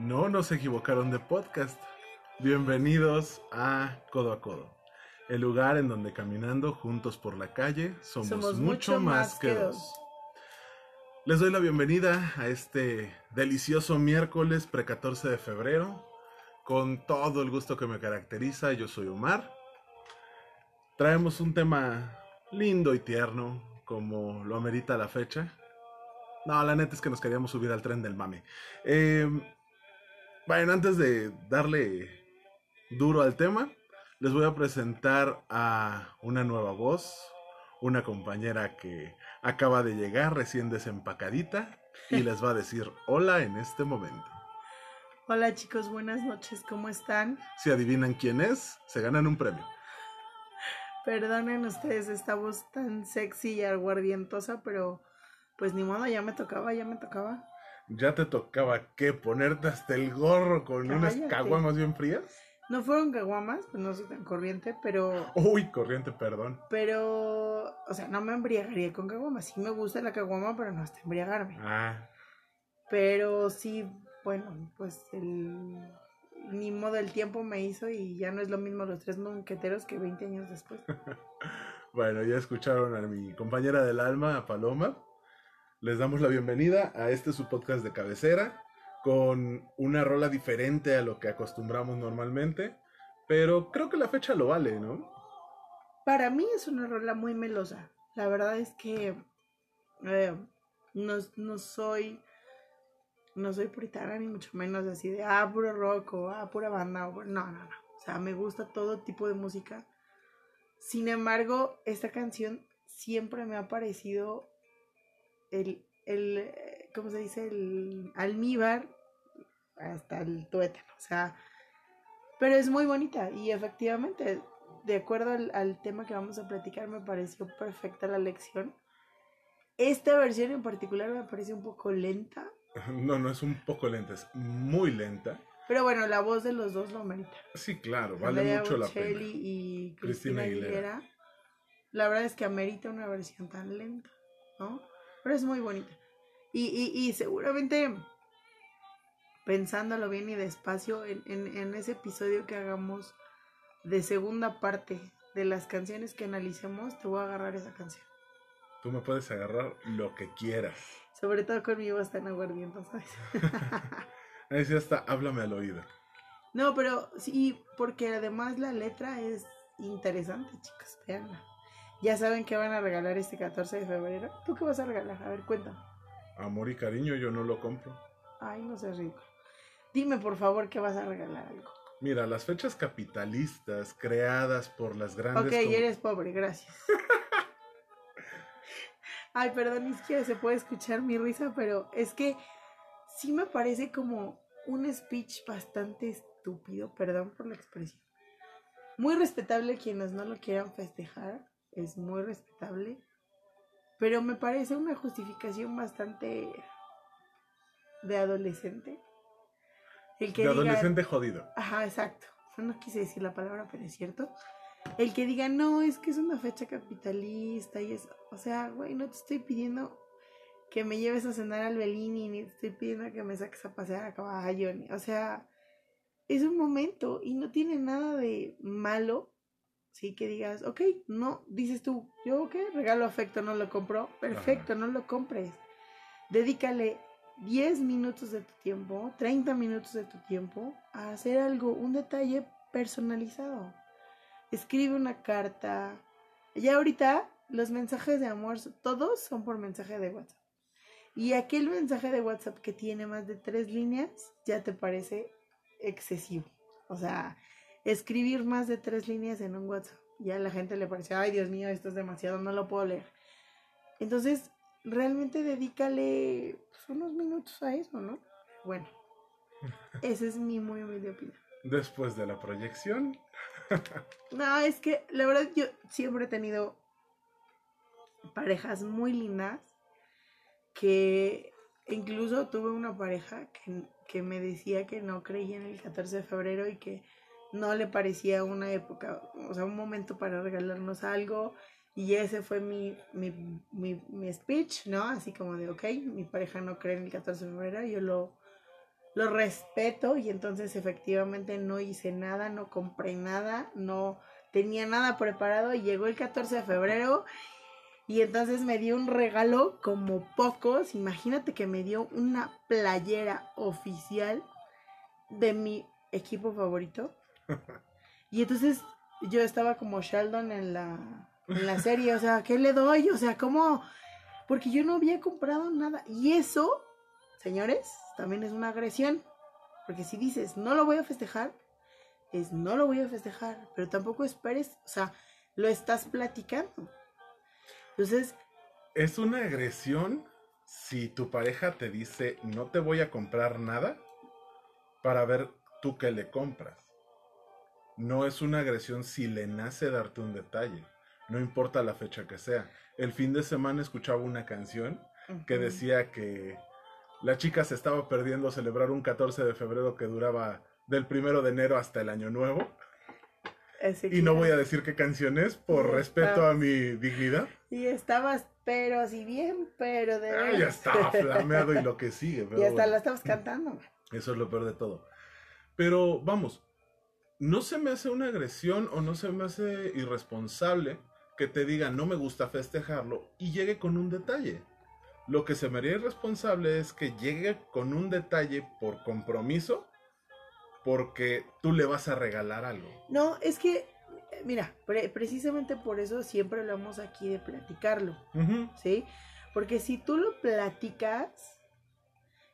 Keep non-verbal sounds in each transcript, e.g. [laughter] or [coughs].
No nos equivocaron de podcast. Bienvenidos a Codo a Codo, el lugar en donde caminando juntos por la calle somos, Somos mucho, mucho más que que dos. dos. Les doy la bienvenida a este delicioso miércoles pre-14 de febrero, con todo el gusto que me caracteriza. Yo soy Omar. Traemos un tema lindo y tierno, como lo amerita la fecha. No, la neta es que nos queríamos subir al tren del mame. Eh, bueno, antes de darle duro al tema, les voy a presentar a una nueva voz, una compañera que acaba de llegar recién desempacadita y [laughs] les va a decir hola en este momento. Hola chicos, buenas noches, ¿cómo están? Si adivinan quién es, se ganan un premio. Perdonen ustedes esta voz tan sexy y aguardientosa, pero pues ni modo, ya me tocaba, ya me tocaba. ¿Ya te tocaba qué? ¿Ponerte hasta el gorro con unas Cállate. caguamas bien frías? No fueron caguamas, pues no soy tan corriente, pero, Uy, corriente, perdón. pero, o sea, no me embriagaría con caguamas. Sí me gusta la caguama, pero no hasta embriagarme. Ah, Pero sí, bueno, pues el ni modo el tiempo me hizo y ya no es lo mismo los tres monqueteros que 20 años después. [laughs] Bueno, ya escucharon a mi compañera del alma, a Paloma. Les damos la bienvenida a este su podcast de cabecera, con una rola diferente a lo que acostumbramos normalmente, pero creo que la fecha lo vale, ¿no? Para mí es una rola muy melosa. La verdad es que eh, no, no soy no soy puritana ni mucho menos así de ah, puro rock o ah, pura banda. o- no, no, no. O sea, me gusta todo tipo de música. Sin embargo, esta canción siempre me ha parecido el, el eh, ¿cómo se dice? El almíbar hasta el tuétano. O sea, pero es muy bonita y efectivamente, de acuerdo al, al tema que vamos a platicar, me pareció perfecta la lección. Esta versión en particular me parece un poco lenta, No, no es un poco lenta, es muy lenta. pero bueno, la voz de los dos lo merita. Sí, claro, vale Andrea mucho la Bocelli pena. y Cristina Cristina Aguilera. Aguilera. La verdad es que amerita una versión tan lenta, ¿no? Pero es muy bonita. Y, y, y seguramente, pensándolo bien y despacio, en, en, en ese episodio que hagamos de segunda parte de las canciones que analicemos, te voy a agarrar esa canción. Tú me puedes agarrar lo que quieras. Sobre todo con mi voz tan aguardienta, ¿sabes? [laughs] Ahí sí hasta háblame al oído. No, pero sí, porque además la letra es interesante, chicos, veanla. Ya saben que van a regalar este 14 de febrero. ¿Tú qué vas a regalar? A ver, cuéntame. Amor y cariño yo no lo compro. Ay, no seas rico. Dime, por favor, que vas a regalar algo. Mira, las fechas capitalistas creadas por las grandes... Ok, com- eres pobre, gracias. [laughs] Ay, perdón, ni siquiera se puede escuchar mi risa, pero es que sí me parece como un speech bastante estúpido, perdón por la expresión. Muy respetable quienes no lo quieran festejar, es muy respetable, pero me parece una justificación bastante de adolescente. El que de diga- adolescente jodido. Ajá, exacto. No quise decir la palabra, pero es cierto. El que diga, no, es que es una fecha capitalista y eso. O sea, güey, no te estoy pidiendo que me lleves a cenar al Bellini, ni te estoy pidiendo que me saques a pasear a caballo. Ni, o sea, es un momento y no tiene nada de malo. Sí, que digas, ok, no, dices tú, yo, ok, regalo afecto, no lo compro. Perfecto, no lo compres. Dedícale 10 minutos de tu tiempo, 30 minutos de tu tiempo a hacer algo, un detalle personalizado. Escribe una carta. Ya ahorita los mensajes de amor, todos son por mensaje de WhatsApp. Y aquel mensaje de WhatsApp que tiene más de tres líneas, ya te parece excesivo. O sea, escribir más de tres líneas en un WhatsApp, ya a la gente le parece, ay Dios mío, esto es demasiado, no lo puedo leer. Entonces, realmente dedícale pues, unos minutos a eso, ¿no? Bueno, [laughs] esa es mi muy humilde opinión. Después de la proyección, [laughs] No, es que la verdad yo siempre he tenido parejas muy lindas que incluso tuve una pareja que, que me decía que no creía en el 14 de febrero y que no le parecía una época, o sea, un momento para regalarnos algo. Y ese fue mi, mi, mi, mi speech, ¿no? Así como de, ok, mi pareja no cree en el 14 de febrero, yo lo, lo respeto y entonces efectivamente no hice nada, no compré nada, no tenía nada preparado y llegó el 14 de febrero y entonces me dio un regalo como pocos, imagínate que me dio una playera oficial de mi equipo favorito. [laughs] Y entonces yo estaba como Sheldon en la, en la serie, o sea, ¿qué le doy? O sea, ¿cómo? Porque yo no había comprado nada. Y eso, señores, también es una agresión. Porque si dices, no lo voy a festejar, es no lo voy a festejar, pero tampoco esperes, o sea, lo estás platicando. Entonces, Es una agresión si tu pareja te dice no te voy a comprar nada para ver tú qué le compras. No es una agresión si le nace darte un detalle, no importa la fecha que sea. El fin de semana escuchaba una canción que decía que la chica se estaba perdiendo celebrar un 14 de febrero que duraba del primero de enero hasta el año nuevo. Y no voy a decir qué canción es por respeto a mi dignidad. Y estabas, pero así bien, pero de Ah, ya estaba [laughs] flameado y lo que sigue. pero y hasta bueno. la estabas cantando. Eso es lo peor de todo. Pero vamos, no se me hace una agresión o no se me hace irresponsable que te diga no me gusta festejarlo y llegue con un detalle. Lo que se me haría irresponsable es que llegue con un detalle por compromiso porque tú le vas a regalar algo. No, es que, mira, pre- precisamente por eso siempre hablamos aquí de platicarlo, ¿sí? Porque si tú lo platicas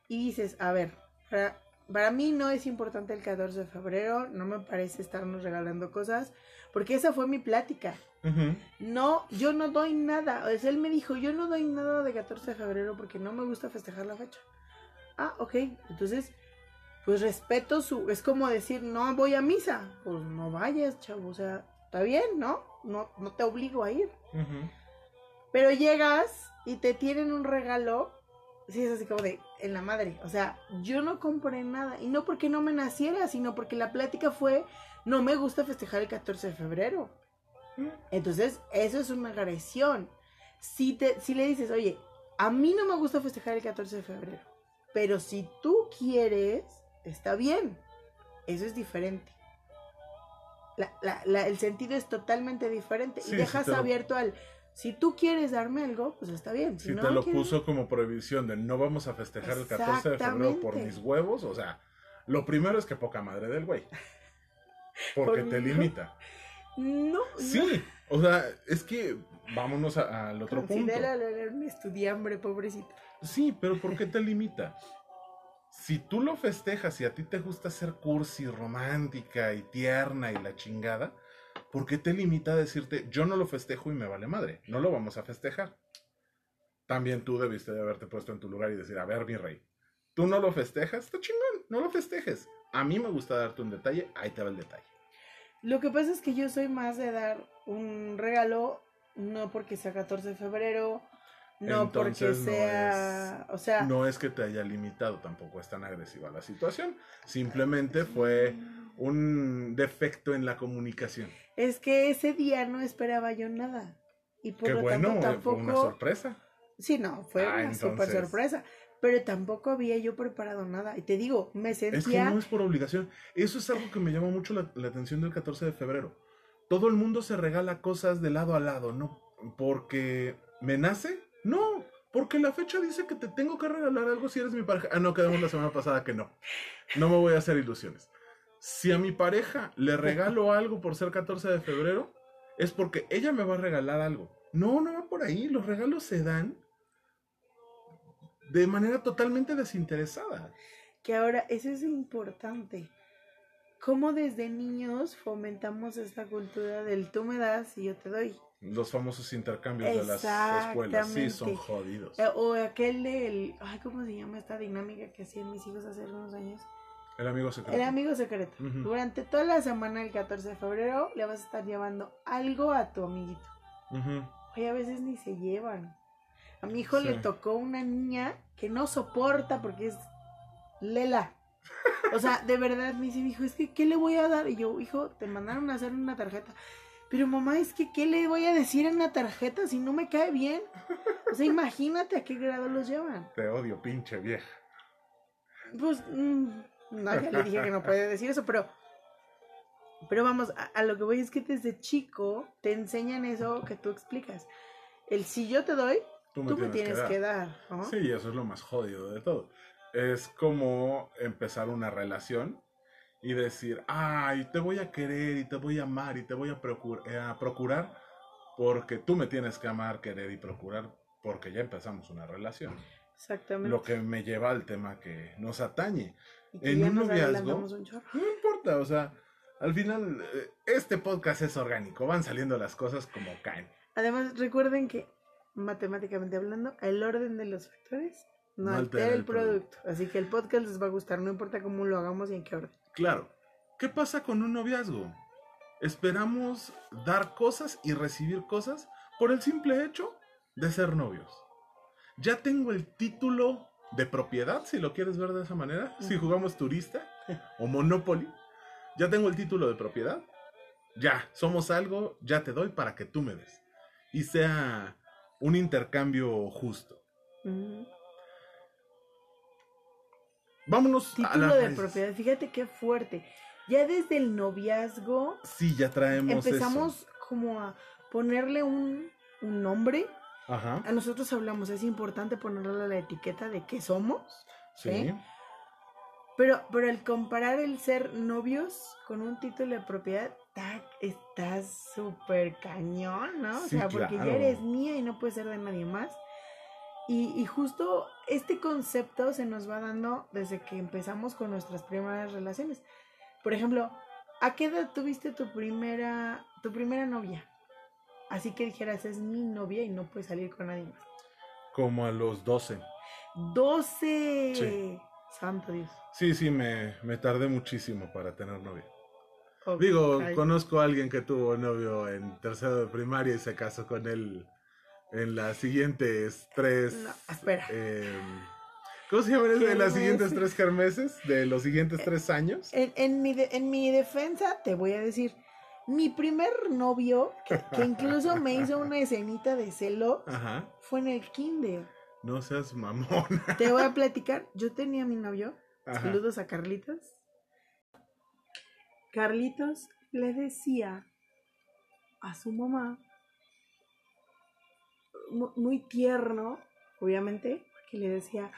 y dices, a ver, para, para mí no es importante el 14 de febrero, no me parece estarnos regalando cosas, porque esa fue mi plática. No, yo no doy nada. O sea, él me dijo, yo no doy nada de 14 de febrero porque no me gusta festejar la fecha. Ah, ok. Entonces, pues respeto su... Es como decir, no voy a misa. Pues no vayas, chavo. O sea, está bien, ¿no? No, no te obligo a ir. Pero llegas y te tienen un regalo. Sí, es así como de, en la madre. O sea, yo no compré nada. Y no porque no me naciera, sino porque la plática fue, no me gusta festejar el 14 de febrero. Entonces, eso es una agresión. Si, te, si le dices, oye, a mí no me gusta festejar el 14 de febrero, pero si tú quieres, está bien. Eso es diferente. La- la- la- el sentido es totalmente diferente. Sí, y dejas abierto al, si tú quieres darme algo, pues está bien. Si, Si no te lo quieres- puso como prohibición de no vamos a festejar el 14 de febrero por mis huevos, o sea, lo primero es que poca madre del güey. Porque Por te mi- limita. No, Sí, o sea, es que vámonos a- al otro punto. Era un estudiambre, pobrecito. Sí, pero ¿por qué te limita? Si tú lo festejas y a ti te gusta ser cursi, romántica y tierna y la chingada, ¿por qué te limita a decirte yo no lo festejo y me vale madre? No lo vamos a festejar. También tú debiste de haberte puesto en tu lugar y decir, a ver, mi rey, tú no lo festejas, está chingón, no lo festejes. A mí me gusta darte un detalle, ahí te va el detalle. Lo que pasa es que yo soy más de dar un regalo, no porque sea 14 de febrero, no porque Entonces, no sea, o sea, No es que te haya limitado, tampoco es tan agresiva la situación. Simplemente fue un defecto en la comunicación. es que ese día no esperaba yo nada. Y por Qué lo bueno, tanto tampoco, fue una sorpresa. sí, no, fue Ah, una super sorpresa, pero tampoco había yo preparado nada. Y te digo, me Es que sentía, no es por obligación. Eso es algo que me llama mucho la, la atención del 14 de febrero. Todo el mundo se regala cosas de lado a lado, ¿no? Porque me nace, no. Porque la fecha dice que te tengo que regalar algo si eres mi pareja. Ah, no, quedamos la semana pasada que no. No me voy a hacer ilusiones. Si a mi pareja le regalo algo por ser 14 de febrero, es porque ella me va a regalar algo. No, no va por ahí. Los regalos se dan de manera totalmente desinteresada. que ahora eso es importante. Cómo desde niños fomentamos esta cultura del tú me das y yo te doy. Los famosos intercambios de las escuelas. Sí, son jodidos. Eh, O aquel del, ay, ¿cómo se llama esta dinámica que hacían mis hijos hace algunos años? El amigo secreto. El amigo secreto. Durante toda la semana del 14 de febrero le vas a estar llevando algo a tu amiguito. Ujú. Oye, a veces ni se llevan. A mi hijo Sí. le tocó una niña que no soporta porque es Lela. O sea, de verdad me dice, hijo, es que, ¿qué le voy a dar? Y yo, hijo, te mandaron a hacer una tarjeta. Pero mamá, es que, ¿qué le voy a decir en la tarjeta si no me cae bien? O sea, imagínate a qué grado los llevan. Te odio, pinche vieja. Pues, mm, no, ya le dije que no puede decir eso, pero, pero vamos, a, a lo que voy es que desde chico te enseñan eso que tú explicas. El si yo te doy, Tú me tú me tienes, que que dar. dar, ¿no? Sí, eso es lo más jodido de todo. Es como empezar una relación y decir, ay, te voy a querer y te voy a amar y te voy a, procur- eh, a procurar porque tú me tienes que amar, querer y procurar porque ya empezamos una relación. Exactamente. Lo que me lleva al tema que nos atañe. Y que en ya un nos noviazgo- un. No importa, o sea, al final eh, este podcast es orgánico, van saliendo las cosas como caen. Además, recuerden que, matemáticamente hablando, el orden de los factores no, No altera, altera el el producto. producto. Así que el podcast les va a gustar, no importa cómo lo hagamos y en qué orden. Claro. ¿Qué pasa con un noviazgo? Esperamos dar cosas y recibir cosas por el simple hecho de ser novios. Ya tengo el título de propiedad, si lo quieres ver de esa manera, si jugamos turista o Monopoly. Ya tengo el título de propiedad. Ya, somos algo, ya te doy para que tú me des. Y sea un intercambio justo. Vámonos a Título las de raíces. propiedad, fíjate qué fuerte. Ya desde el noviazgo Sí, ya traemos empezamos eso. como a ponerle un, un nombre. Ajá. A nosotros hablamos, es importante ponerle la etiqueta de qué somos. Sí. Pero, pero el comparar el ser novios con un título de propiedad, está súper cañón, ¿no? O sea, porque claro. ya eres mía y no puedes ser de nadie más. Y, y justo este concepto se nos va dando desde que empezamos con nuestras primeras relaciones. Por ejemplo, ¿a qué edad tuviste tu primera, tu primera novia? Así que dijeras, es mi novia y no puedes salir con nadie más. Como a los 12. ¡12! Sí. Santo Dios. Sí, sí, me, me tardé muchísimo para tener novia. Ok. Digo, conozco a alguien que tuvo novio en tercero de primaria y se casó con él en las siguientes tres... No, espera. eh, ¿Cómo se llaman? En las siguientes tres kermeses de los siguientes tres años. En, en mi de- en mi defensa te voy a decir, mi primer novio, que, que incluso me hizo una escenita de celo, Ajá. fue en el kinder. No seas mamón. Te voy a platicar, yo tenía a mi novio, Ajá. saludos a Carlitos. Carlitos le decía a su mamá, mu- muy tierno, obviamente, que le decía,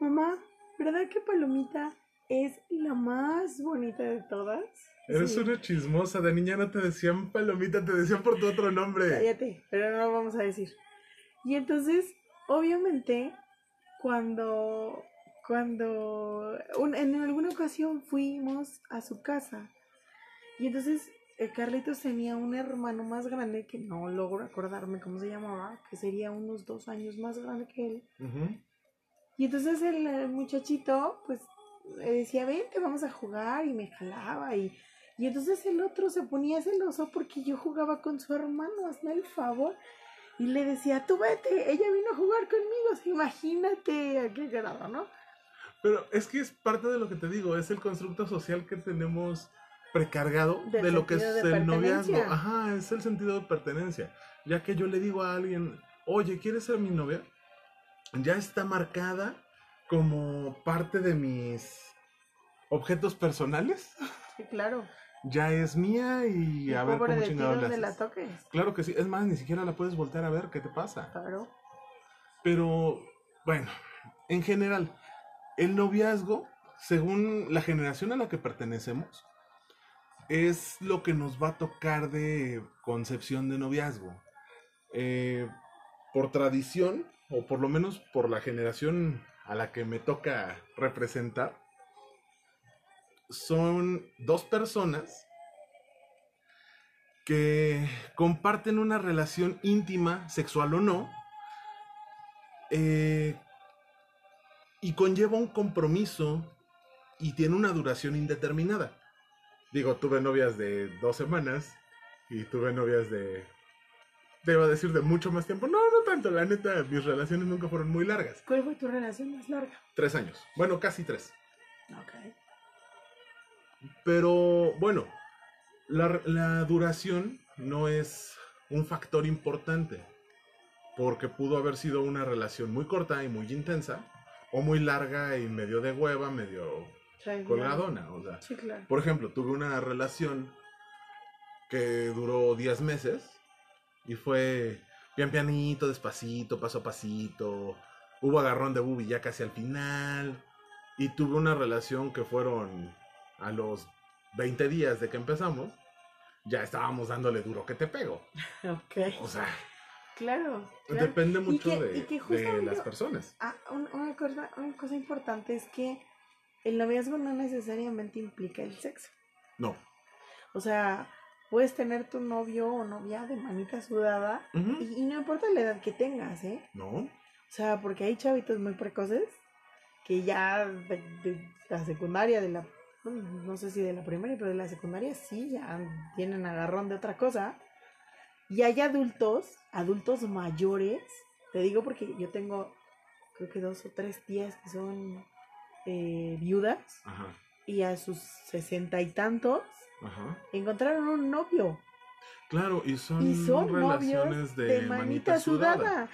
mamá, ¿verdad que Palomita es la más bonita de todas? Eres Sí. una chismosa. De niña no te decían palomita, te decían por tu otro nombre. Cállate, pero no lo vamos a decir. Y entonces, obviamente, cuando, cuando, un- en alguna ocasión fuimos a su casa, y entonces eh, Carlitos tenía un hermano más grande, que no logro acordarme cómo se llamaba, que sería unos dos años más grande que él. Ujú. Y entonces el, eh, muchachito, pues, le decía, vente, vamos a jugar, y me jalaba, y, y entonces el otro se ponía celoso porque yo jugaba con su hermano, hazme el favor. Y le decía, tú vete, ella vino a jugar conmigo, imagínate a qué grado, ¿no? Pero es que es parte de lo que te digo, es el constructo social que tenemos precargado Del de lo que es el noviazgo. Ajá, es el sentido de pertenencia. Ya que yo le digo a alguien, oye, ¿quieres ser mi novia? Ya está marcada como parte de mis objetos personales. Sí, claro. Ya es mía y, Y a ver cómo chingados la toques. Claro que sí, es más, ni siquiera la puedes voltear a ver, ¿qué te pasa? Claro. Pero, bueno, en general, el noviazgo, según la generación a la que pertenecemos, es lo que nos va a tocar de concepción de noviazgo. Eh, por tradición, o por lo menos por la generación a la que me toca representar, son dos personas que comparten una relación íntima, sexual o no, eh, y conlleva un compromiso y tiene una duración indeterminada. Digo, tuve novias de dos semanas y tuve novias de, te iba a decir, de mucho más tiempo. No, no tanto, la neta, mis relaciones nunca fueron muy largas. ¿Cuál fue tu relación más larga? Tres años, bueno, casi tres. Ok. Pero bueno, la, la duración no es un factor importante, porque pudo haber sido una relación muy corta y muy intensa, o muy larga y medio de hueva, medio Sí, colgadona. O sea, Sí, claro. por ejemplo, tuve una relación que duró 10 meses y fue pian pianito, despacito, paso a pasito. Hubo agarrón de bubi ya casi al final. Y tuve una relación que fueron a los 20 días de que empezamos. Ya estábamos dándole duro que te pego. [laughs] Ok. O sea, Claro. claro. depende mucho que- de, de las personas. Ah, un- una, cosa, una cosa importante es que el noviazgo no necesariamente implica el sexo. No. O sea, puedes tener tu novio o novia de manita sudada y, y no importa la edad que tengas, ¿eh? No. O sea, porque hay chavitos muy precoces que ya de, de la secundaria, de la, no sé si de la primaria, pero de la secundaria sí, ya tienen agarrón de otra cosa. Y hay adultos, adultos mayores, te digo porque yo tengo, creo que dos o tres tías que son eh, viudas Ajá. y a sus sesenta y tantos Ajá. encontraron un novio Claro, y son, y son relaciones de, de, manita, sudada.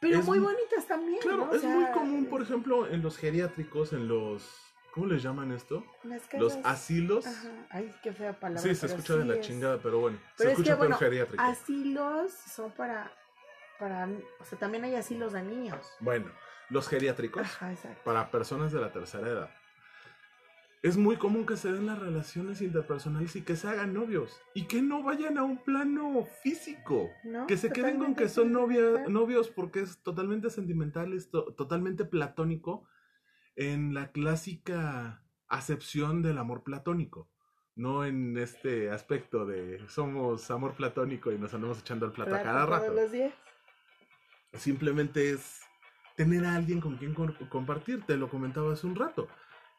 Pero Es muy bonitas también. Claro, ¿no? O es muy común, por ejemplo, en los geriátricos, en los... ¿Cómo les llaman esto? las Los asilos. Ajá. Ay, qué fea palabra. Sí, se escucha de la es. chingada, pero bueno, Pero se es escucha que, bueno, geriátrico. Asilos son para, para, o sea, también hay asilos de niños. Bueno, los geriátricos, Ajá, exacto. para personas de la tercera edad, es muy común que se den las relaciones interpersonales y que se hagan novios. Y que no vayan a un plano físico. ¿No? Que se queden con que son novia- novios porque es totalmente sentimental, es to- totalmente platónico en la clásica acepción del amor platónico. No en este aspecto de somos amor platónico y nos andamos echando el plato a cada todos rato. los días. Simplemente es tener a alguien con quien compartir, te lo comentaba hace un rato.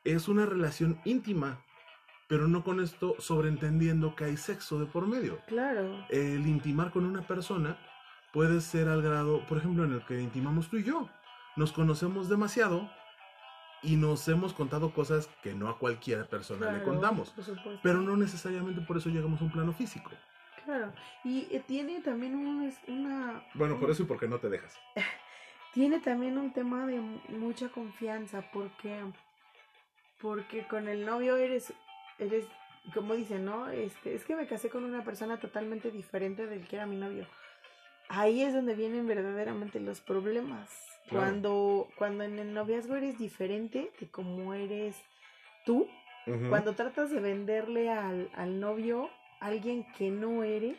Es una relación íntima, pero no con esto sobreentendiendo que hay sexo de por medio Claro. el intimar con una persona puede ser al grado, por ejemplo, en el que intimamos tú y yo. Nos conocemos demasiado y nos hemos contado cosas que no a cualquier persona le contamos. Por. Pero no necesariamente por eso llegamos a un plano físico. Claro. Y eh, tiene también una. Bueno, por eso y porque no te dejas. [laughs] Tiene también un tema de mu- mucha confianza porque porque con el novio eres eres como dicen, ¿no? Este, es que me casé con una persona totalmente diferente del que era mi novio. Ahí es donde vienen verdaderamente los problemas. Claro. Cuando cuando en el noviazgo eres diferente de como eres tú, cuando tratas de venderle al, al novio alguien que no eres,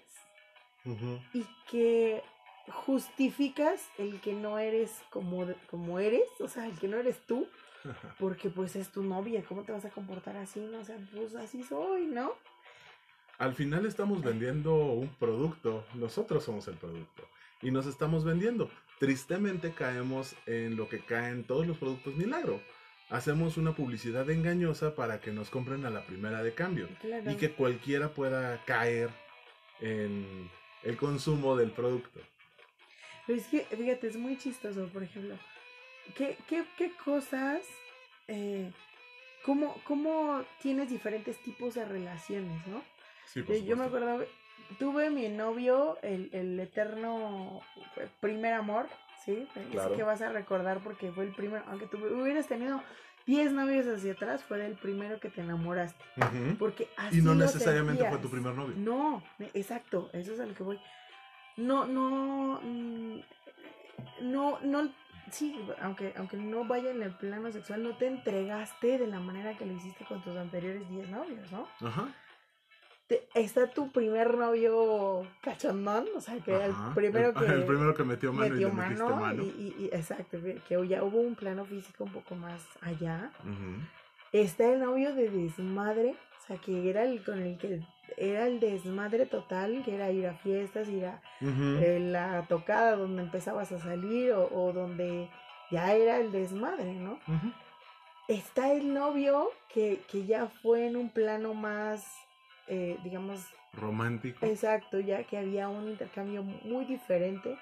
y que justificas el que no eres como, como eres, o sea, el que no eres tú, porque pues es tu novia, ¿cómo te vas a comportar así? No, o sea, pues así soy, ¿no? Al final estamos vendiendo un producto, nosotros somos el producto y nos estamos vendiendo. Tristemente caemos en lo que caen todos los productos milagro. Hacemos una publicidad engañosa para que nos compren a la primera de cambio Claro. y que cualquiera pueda caer en el consumo del producto. Pero es que, fíjate, es muy chistoso, por ejemplo. ¿Qué, qué, qué cosas, eh, cómo, cómo tienes diferentes tipos de relaciones, ¿no? Sí, Eh, Yo me acuerdo, tuve mi novio, el, el eterno eh, primer amor, ¿sí? Claro. que vas a recordar porque fue el primero, aunque tú hubieras tenido 10 novios hacia atrás, fue el primero que te enamoraste. Porque así Y no lo necesariamente fue tu primer novio. No, exacto, eso es a lo que voy. No, no, mm, no, no, sí, aunque, aunque no vaya en el plano sexual, no te entregaste de la manera que lo hiciste con tus anteriores 10 novios, ¿no? Ajá. Te- está tu primer novio cachondón, o sea, que el Ajá. primero El- que el primero que metió mano y le mano, mano. Y, y- y- exacto, que ya hubo un plano físico un poco más allá. Está el novio de desmadre, o sea, que era el con el que era el desmadre total, que era ir a fiestas, ir a eh, la tocada donde empezabas a salir o, o donde ya era el desmadre, ¿no? Está el novio que, que ya fue en un plano más, eh, digamos, Romántico. Exacto, ya que había un intercambio muy diferente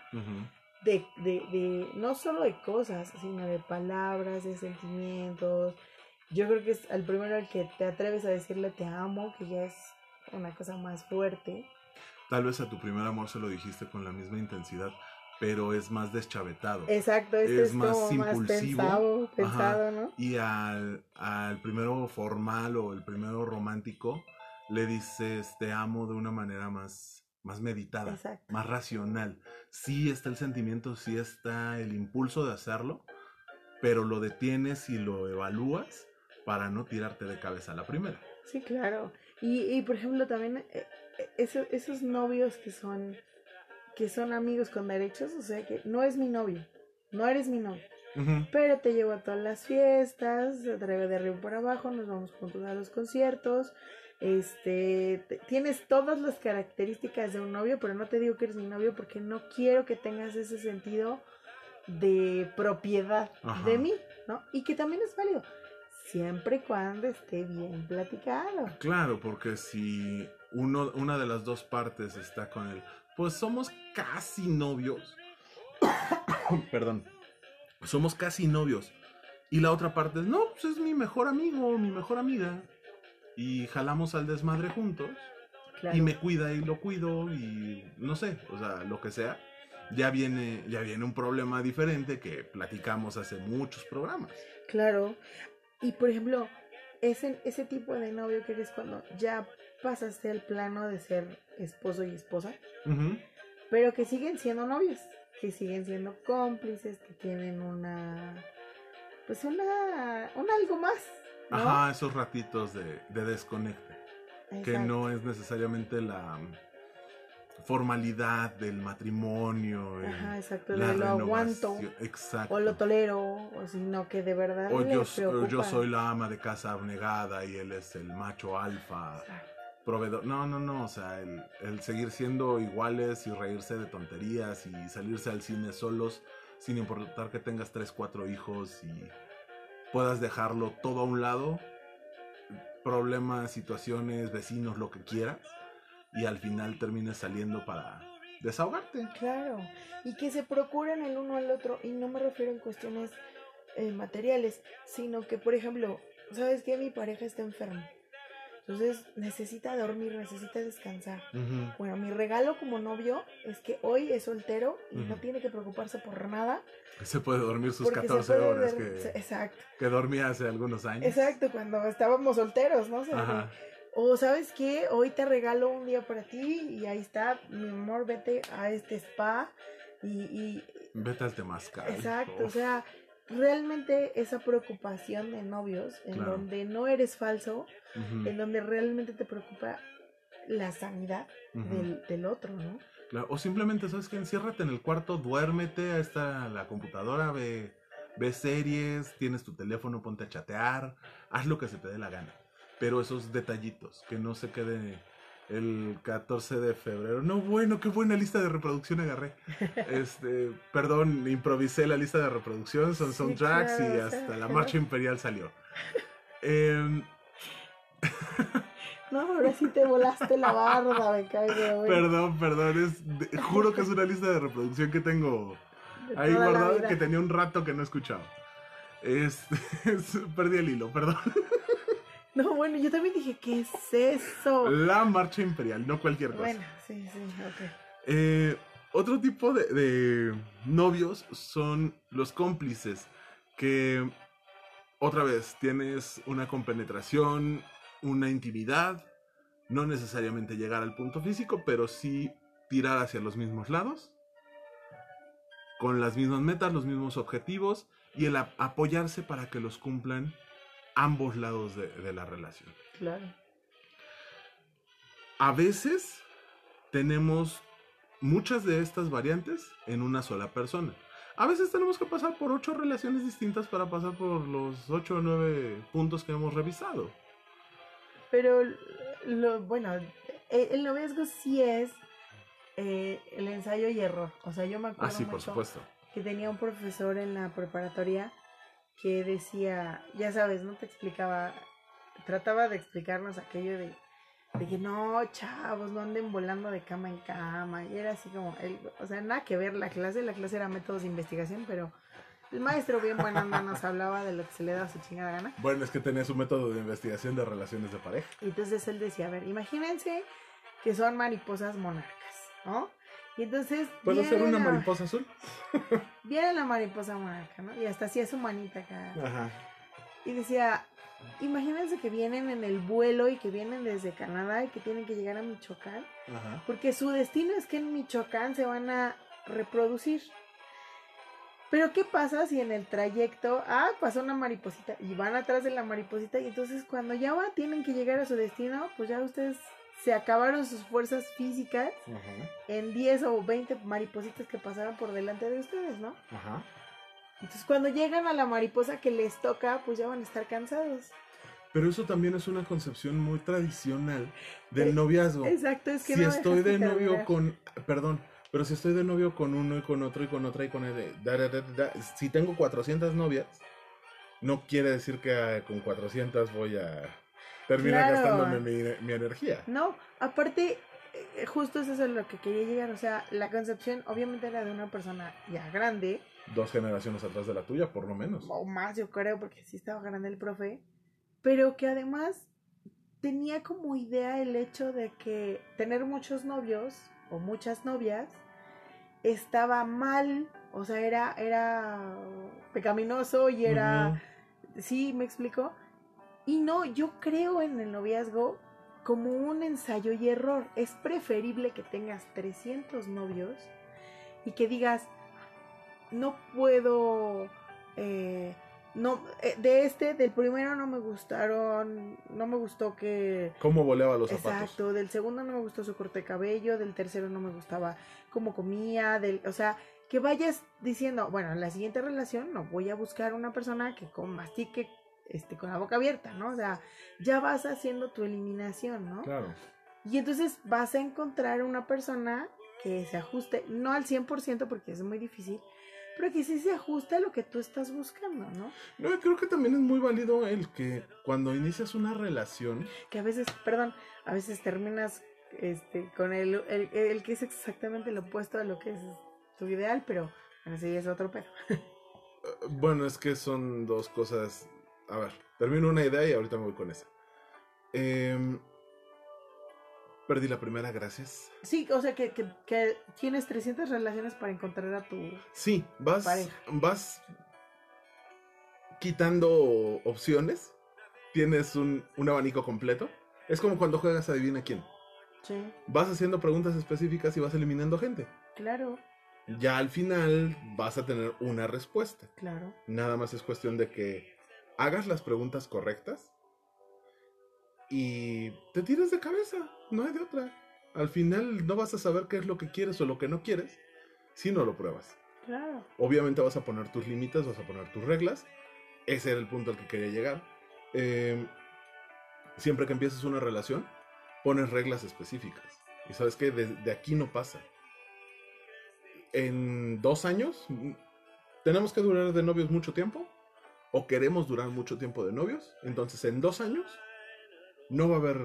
de, de, de no solo de cosas, sino de palabras, de sentimientos, yo creo que es el primero al que te atreves a decirle te amo, que ya es una cosa más fuerte. Tal vez a tu primer amor se lo dijiste con la misma intensidad, pero es más deschavetado. Exacto, este Es es, más como más impulsivo. pensado, pensado, ¿no? Y al, al primero formal o el primero romántico le dices te amo de una manera más, más meditada, Exacto. más racional. Sí está el sentimiento, sí está el impulso de hacerlo, pero lo detienes y lo evalúas para no tirarte de cabeza a la primera. Sí, claro. Y, y por ejemplo, también eh, eh, eso- esos novios que son que son amigos con derechos, o sea que no es mi novio, no eres mi novio, pero te llevo a todas las fiestas, de arriba por abajo, nos vamos juntos a los conciertos, este, te- tienes todas las características de un novio, pero no te digo que eres mi novio porque no quiero que tengas ese sentido de propiedad Ajá. de mí, ¿no? Y que también es válido, siempre y cuando esté bien platicado. Claro, porque si uno, una de las dos partes está con él, pues somos casi novios. [coughs] Perdón. Somos casi novios. Y la otra parte es, no, pues es mi mejor amigo, mi mejor amiga. Y jalamos al desmadre juntos. Claro. Y me cuida y lo cuido y no sé, o sea, lo que sea. Ya viene, ya viene un problema diferente que platicamos hace muchos programas. Claro. Y por ejemplo, ese, ese tipo de novio que eres cuando ya pasaste el plano de ser esposo y esposa, pero que siguen siendo novios, que siguen siendo cómplices, que tienen una, pues una, un algo más. ¿No? Ajá, esos ratitos de, de desconecte. que Exacto. no es necesariamente la mm, formalidad del matrimonio, Ajá, exacto, la de lo aguanto exacto. o lo tolero, o sino que de verdad O yo, yo soy la ama de casa abnegada y él es el macho alfa, Exacto. proveedor. No, no, no, o sea, el, el seguir siendo iguales y reírse de tonterías y salirse al cine solos sin importar que tengas tres, cuatro hijos y puedas dejarlo todo a un lado, problemas, situaciones, vecinos, lo que quieras, y al final termines saliendo para desahogarte. Claro, y que se procuren el uno al otro, y no me refiero en cuestiones eh, materiales, sino que, por ejemplo, ¿sabes que Mi pareja está enferma, entonces necesita dormir, necesita descansar. Ujú. Bueno, mi regalo como novio es que hoy es soltero y no Ujú. tiene que preocuparse por nada. Se puede dormir sus porque se 14 puede horas que, Exacto, que dormía hace algunos años. exacto, cuando estábamos solteros, ¿no? O sea. O sabes qué, hoy te regalo un día para ti y ahí está, mi amor, vete a este spa y, y Vete al temazcal. exacto, o Uf. sea, realmente esa preocupación de novios en Claro. donde no eres falso, en donde realmente te preocupa la sanidad del, del otro, ¿no? Claro, O simplemente, ¿sabes qué? Enciérrate en el cuarto, duérmete, ahí está la computadora, ve, ve series, tienes tu teléfono, ponte a chatear, haz lo que se te dé la gana. Pero esos detallitos, que no se quede el 14 de febrero. No, bueno, qué buena lista de reproducción agarré. [laughs] Este, perdón, improvisé la lista de reproducción, son Sí, soundtracks claro, y hasta la marcha imperial salió. Em, [laughs] No, ahora sí te volaste la barda, me caigo, güey. perdón, perdón, es, de- juro que es una lista de reproducción que tengo Ahí vida. que tenía un rato que no escuchaba. Este, es- [laughs] perdí el hilo, perdón. No, bueno, yo también dije, ¿qué es eso? La marcha imperial, no cualquier cosa. Bueno, sí, sí, ok. Eh, otro tipo de, de novios son los cómplices, que otra vez tienes una compenetración, una intimidad, no necesariamente llegar al punto físico, pero sí tirar hacia los mismos lados, con las mismas metas, los mismos objetivos y el ap- apoyarse para que los cumplan ambos lados de- de la relación. Claro. A veces tenemos muchas de estas variantes en una sola persona. A veces tenemos que pasar por ocho relaciones distintas para pasar por los ocho o nueve puntos que hemos revisado. Pero, lo, bueno, el noviazgo sí es eh, el ensayo y error. O sea, yo me acuerdo Ah, sí, por mucho supuesto. que tenía un profesor en la preparatoria que decía, ya sabes, no te explicaba, trataba de explicarnos aquello de, de que no, chavos, no anden volando de cama en cama. Y era así como, él, o sea, nada que ver la clase, la clase era métodos de investigación, pero El maestro bien buena onda nos hablaba de lo que se le da a su chingada gana. Bueno, es que tenía su método de investigación de relaciones de pareja. Y entonces él decía, a ver, imagínense que son mariposas monarcas, ¿no? Y entonces ¿Puedo ser una la- mariposa azul? [laughs] Viene la mariposa monarca, ¿no? Y hasta hacía su manita acá. Ajá. Y decía, imagínense que vienen en el vuelo y que vienen desde Canadá y que tienen que llegar a Michoacán, Ajá. porque su destino es que en Michoacán se van a reproducir. Pero ¿qué pasa si en el trayecto, ah, pasó una mariposita y van atrás de la mariposita y entonces cuando ya va, tienen que llegar a su destino, pues ya ustedes se acabaron sus fuerzas físicas Ajá. en 10 o 20 maripositas que pasaron por delante de ustedes, ¿no? Ajá. Entonces cuando llegan a la mariposa que les toca, pues ya van a estar cansados. Pero eso también es una concepción muy tradicional del Eh, noviazgo. Exacto, es que si no estoy de novio terminar. con, perdón, pero si estoy de novio con uno y con otro y con otra y con el, da, da, da, da, si tengo 400 novias, no quiere decir que ah, con 400 voy a terminar Claro. gastándome mi, mi energía. No, aparte, eh, justo eso es a lo que quería llegar. O sea, la concepción obviamente era de una persona ya grande, Dos generaciones atrás de la tuya, por lo menos. o más yo creo, porque sí estaba grande el profe, pero que además tenía como idea el hecho de que tener muchos novios o muchas novias estaba mal, o sea, era, era pecaminoso y era... Sí, me explico. Y no, yo creo en el noviazgo como un ensayo y error. Es preferible que tengas 300 novios y que digas, no puedo, eh, no, eh, de este, del primero no me gustaron, no me gustó que... ¿Cómo voleaba los zapatos? Exacto, del segundo no me gustó su corte de cabello, del tercero no me gustaba cómo comía, del, o sea, que vayas diciendo, bueno, en la siguiente relación no voy a buscar una persona que con mastique este con la boca abierta, ¿no? O sea, ya vas haciendo tu eliminación, ¿no? Claro. Y entonces vas a encontrar una persona que se ajuste, no al 100% porque es muy difícil, pero que sí se ajuste a lo que tú estás buscando, ¿no? No, creo que también es muy válido el que cuando inicias una relación, que a veces, perdón, a veces terminas este con el, el, el que es exactamente lo opuesto a lo que es tu ideal, pero bueno, sí es otro pedo. [laughs] eh, bueno, es que son dos cosas. A ver, termino una idea y ahorita me voy con esa. Em, perdí la primera, gracias. Sí, o sea que, que, que tienes 300 relaciones para encontrar a tu... Sí, vas, Pareja. vas quitando opciones. Tienes un, un abanico completo. Es como cuando juegas Adivina quién. Sí, Vas haciendo preguntas específicas y vas eliminando gente. claro, Ya al final vas a tener una respuesta. claro. Nada más es cuestión de que hagas las preguntas correctas y te tires de cabeza. No hay de otra. Al final no vas a saber qué es lo que quieres o lo que no quieres si no lo pruebas. Claro. Obviamente vas a poner tus límites, vas a poner tus reglas. Ese era el punto al que quería llegar. Eh, siempre que empieces una relación, pones reglas específicas. Y sabes que de, de aquí no pasa. En dos años, mm, ¿tenemos que durar de novios mucho tiempo? ¿O queremos durar mucho tiempo de novios? Entonces, en dos años, no va a haber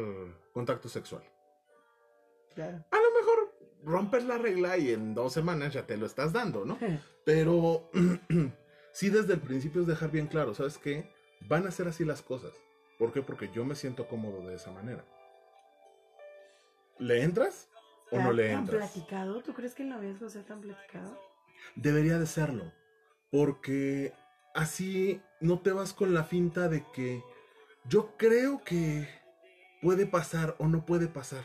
contacto sexual. Claro. A lo mejor rompes la regla y en dos semanas ya te lo estás dando, ¿no? [laughs] Pero [clears throat] sí desde el principio es dejar bien claro, ¿sabes qué? Van a ser así las cosas. ¿Por qué? Porque yo me siento cómodo de esa manera. ¿Le entras o no le ¿Tan entras? platicado? ¿Tú crees que el noviazgo sea tan platicado? Debería de serlo. Porque así no te vas con la finta de que yo creo que puede pasar o no puede pasar.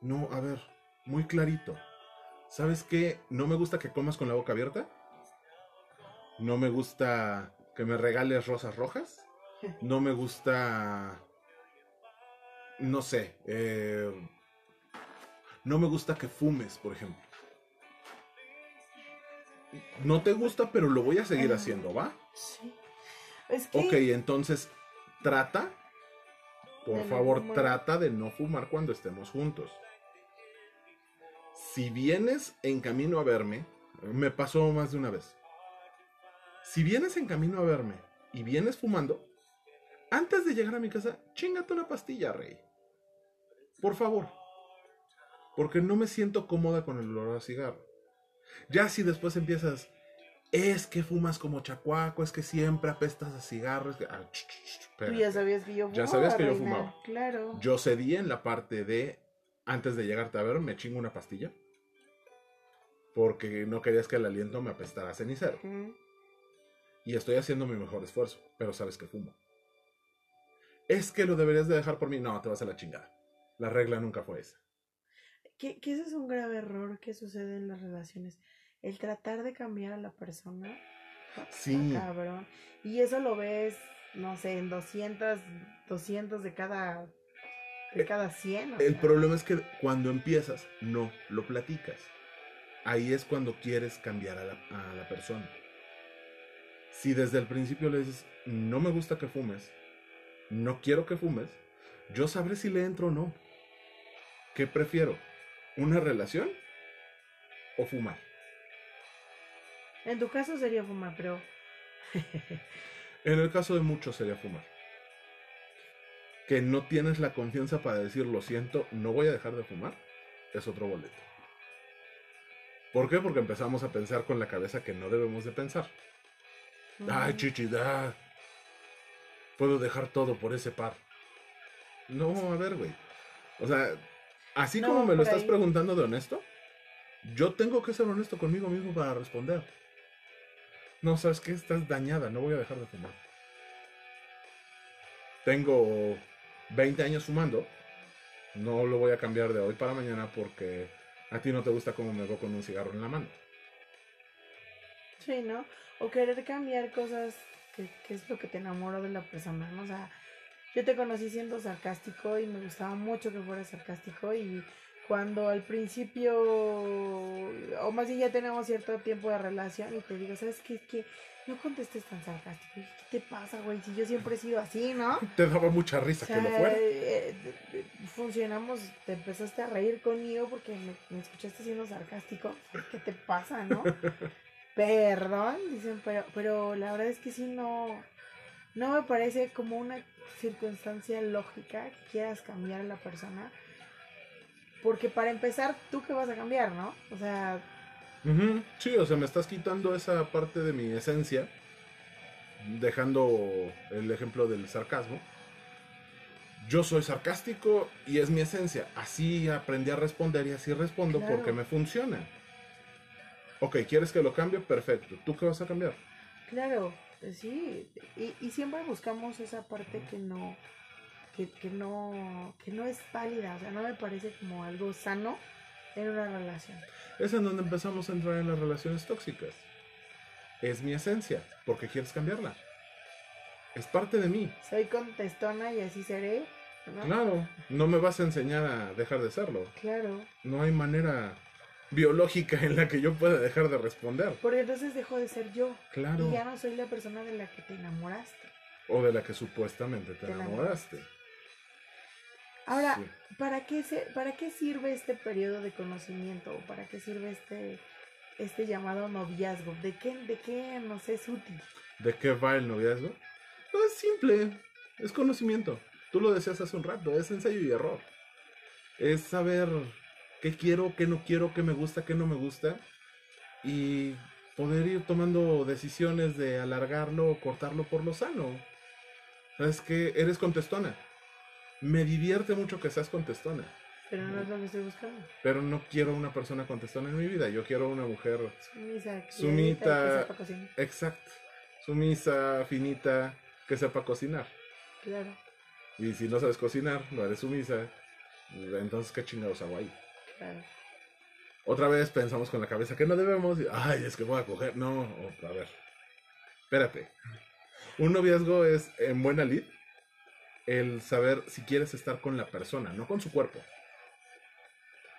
No, a ver, muy clarito. ¿Sabes qué? No me gusta que comas con la boca abierta. No me gusta que me regales rosas rojas. [laughs] No me gusta... No sé. eh, no me gusta que fumes, por ejemplo. No te gusta, pero lo voy a seguir haciendo, ¿va? Sí. Es que... Ok, entonces trata, por De favor, trata de no fumar cuando estemos juntos. Si vienes en camino a verme, me pasó más de una vez. Si vienes en camino a verme y vienes fumando, antes de llegar a mi casa, chingate una pastilla, rey. Por favor. Porque no me siento cómoda con el olor a cigarro. Ya si después empiezas, Es que fumas como chacuaco, es que siempre apestas a cigarros. que- ah, Tú ya sabías que yo fumaba. Ya sabías que yo fumaba. Claro. Yo cedí en la parte de, antes de llegarte a ver, me chingo una pastilla. Porque no querías que el aliento me apestara a cenicero. Y estoy haciendo mi mejor esfuerzo, pero sabes que fumo. Es que lo deberías de dejar por mí. No, te vas a la chingada. La regla nunca fue esa. Que, que ese es un grave error que sucede en las relaciones. El tratar de cambiar a la persona. Sí. Cabrón. Y eso lo ves, no sé, en 200, 200 de cada, de Eh, cada 100. o El problema es que cuando empiezas, no lo platicas. Ahí es cuando quieres cambiar a la, a la persona. Si desde el principio le dices, no me gusta que fumes, no quiero que fumes, yo sabré si le entro o no. ¿Qué prefiero? ¿Una relación o fumar? En tu caso sería fumar, pero En el caso de muchos sería fumar. Que no tienes la confianza para decir, lo siento, no voy a dejar de fumar, es otro boleto. ¿Por qué? Porque empezamos a pensar con la cabeza que no debemos de pensar. Ay, mm, chichi, da. Puedo dejar todo por ese par. No, a ver, güey. O sea, así No, como me lo estás ahí. preguntando de honesto, yo tengo que ser honesto conmigo mismo para responder. No, sabes que estás dañada, no voy a dejar de fumar. Tengo 20 años fumando, no lo voy a cambiar de hoy para mañana porque a ti no te gusta cómo me veo con un cigarro en la mano. Sí, ¿no? O querer cambiar cosas que, que es lo que te enamoró de la persona, ¿no? O sea, yo te conocí siendo sarcástico y me gustaba mucho que fueras sarcástico y cuando al principio, o más bien ya tenemos cierto tiempo de relación y te digo, ¿sabes qué? Es que no contestes tan sarcástico. ¿Qué te pasa, güey? Si yo siempre he sido así, ¿no? [laughs] Te daba mucha risa O sea, que lo fuera. eh, de- funcionamos, te empezaste a reír conmigo porque me, me escuchaste siendo sarcástico. [laughs] ¿Qué te pasa, no? [laughs] Perdón, dicen, pero, pero la verdad es que sí no, no me parece como una circunstancia lógica que quieras cambiar a la persona. Porque para empezar, tú que vas a cambiar, ¿no? O sea, Sí, o sea, me estás quitando esa parte de mi esencia, dejando el ejemplo del sarcasmo. Yo soy sarcástico y es mi esencia. Así aprendí a responder y así respondo Claro. porque me funciona. Ok, ¿quieres que lo cambie? Perfecto. ¿Tú qué vas a cambiar? Claro, sí, y, y siempre buscamos esa parte que no, que, que no, que no es válida, o sea, no me parece como algo sano en una relación. Es en donde empezamos a entrar en las relaciones tóxicas. Es mi esencia. ¿Por qué quieres cambiarla? Es parte de mí. Soy contestona y así seré, ¿no? Claro, no me vas a enseñar a dejar de serlo. Claro, No hay manera biológica en la que yo pueda dejar de responder. porque entonces dejo de ser yo Claro. y ya no soy la persona de la que te enamoraste. O de la que supuestamente te Te enamoraste. Ahora, Sí. ¿para qué, se, ¿para qué sirve este periodo de conocimiento? ¿O para qué sirve este, este llamado noviazgo? ¿De qué, ¿De qué nos es útil? ¿De qué va el noviazgo? No es simple. Es conocimiento. Tú lo decías hace un rato. Es ensayo y error. Es saber qué quiero, qué no quiero, qué me gusta, qué no me gusta. Y poder ir tomando decisiones de alargarlo o cortarlo por lo sano. Es que eres contestona. Me divierte mucho que seas contestona. Pero no es lo que estoy buscando. Pero no quiero una persona contestona en mi vida. Yo quiero una mujer Sumisa, Sumita. que sepa exacta, sumisa, finita, que sepa cocinar. Claro, Y si no sabes cocinar, no eres sumisa, entonces qué chingados hago ahí. Otra vez pensamos con la cabeza que no debemos. Ay, es que voy a coger. No, a ver. Espérate. Un noviazgo es en buena lid el saber si quieres estar con la persona, no con su cuerpo.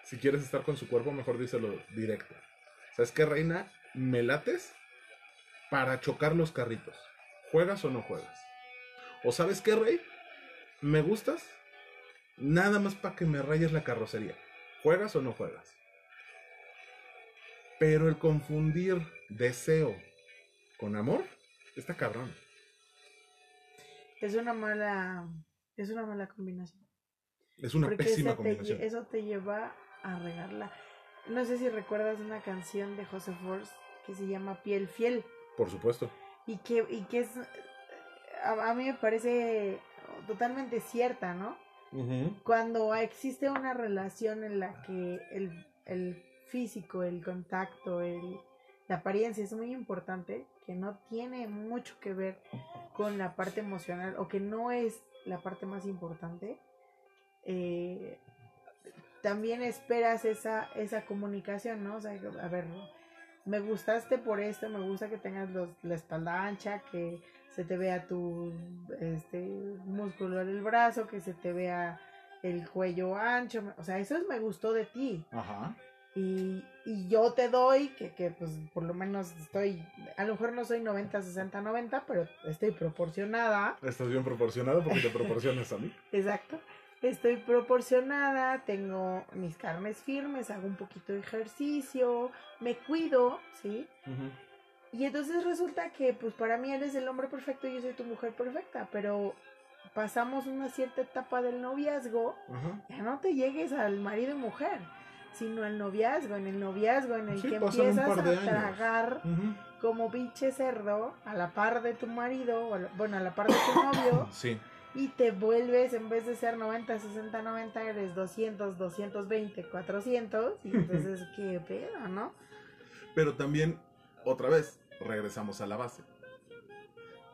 Si quieres estar con su cuerpo, mejor díselo directo. ¿Sabes qué, reina? Me lates para chocar los carritos. ¿Juegas o no juegas? ¿O sabes qué, rey? ¿Me gustas? Nada más para que me rayes la carrocería. ¿Juegas o no juegas? Pero el confundir deseo con amor está cabrón. Es una mala, es una mala combinación. Es una Porque pésima te combinación. eso te lleva a regarla. No sé si recuerdas una canción de José Force que se llama Piel Fiel Por supuesto. y que, y que es, a, a mí me parece totalmente cierta, ¿no? Cuando existe una relación en la que el, el físico, el contacto, el, la apariencia es muy importante, que no tiene mucho que ver con la parte emocional o que no es la parte más importante, eh, también esperas esa, esa comunicación, ¿no? O sea, a ver, me gustaste por esto, me gusta que tengas los, la espalda ancha, que se te vea tu este, músculo del brazo, que se te vea el cuello ancho, o sea, eso es me gustó de ti. Ajá. Y, y yo te doy, que, que pues por lo menos estoy, a lo mejor no soy 90, 60, 90, pero estoy proporcionada. Estás bien proporcionado porque te proporcionas a mí. [laughs] Exacto. Estoy proporcionada, tengo mis carnes firmes, hago un poquito de ejercicio, me cuido, ¿sí? Y entonces resulta que pues para mí eres el hombre perfecto y yo soy tu mujer perfecta, pero pasamos una cierta etapa del noviazgo, ya no te llegues al marido y mujer, sino al noviazgo, en el noviazgo en el Sí, que empiezas a tragar como pinche cerdo a la par de tu marido, o a la- bueno, a la par de tu novio. Sí. Y te vuelves, en vez de ser 90, 60, 90, eres 200, 220, 400. Y entonces, [laughs] qué pedo, ¿no? Pero también, otra vez, regresamos a la base.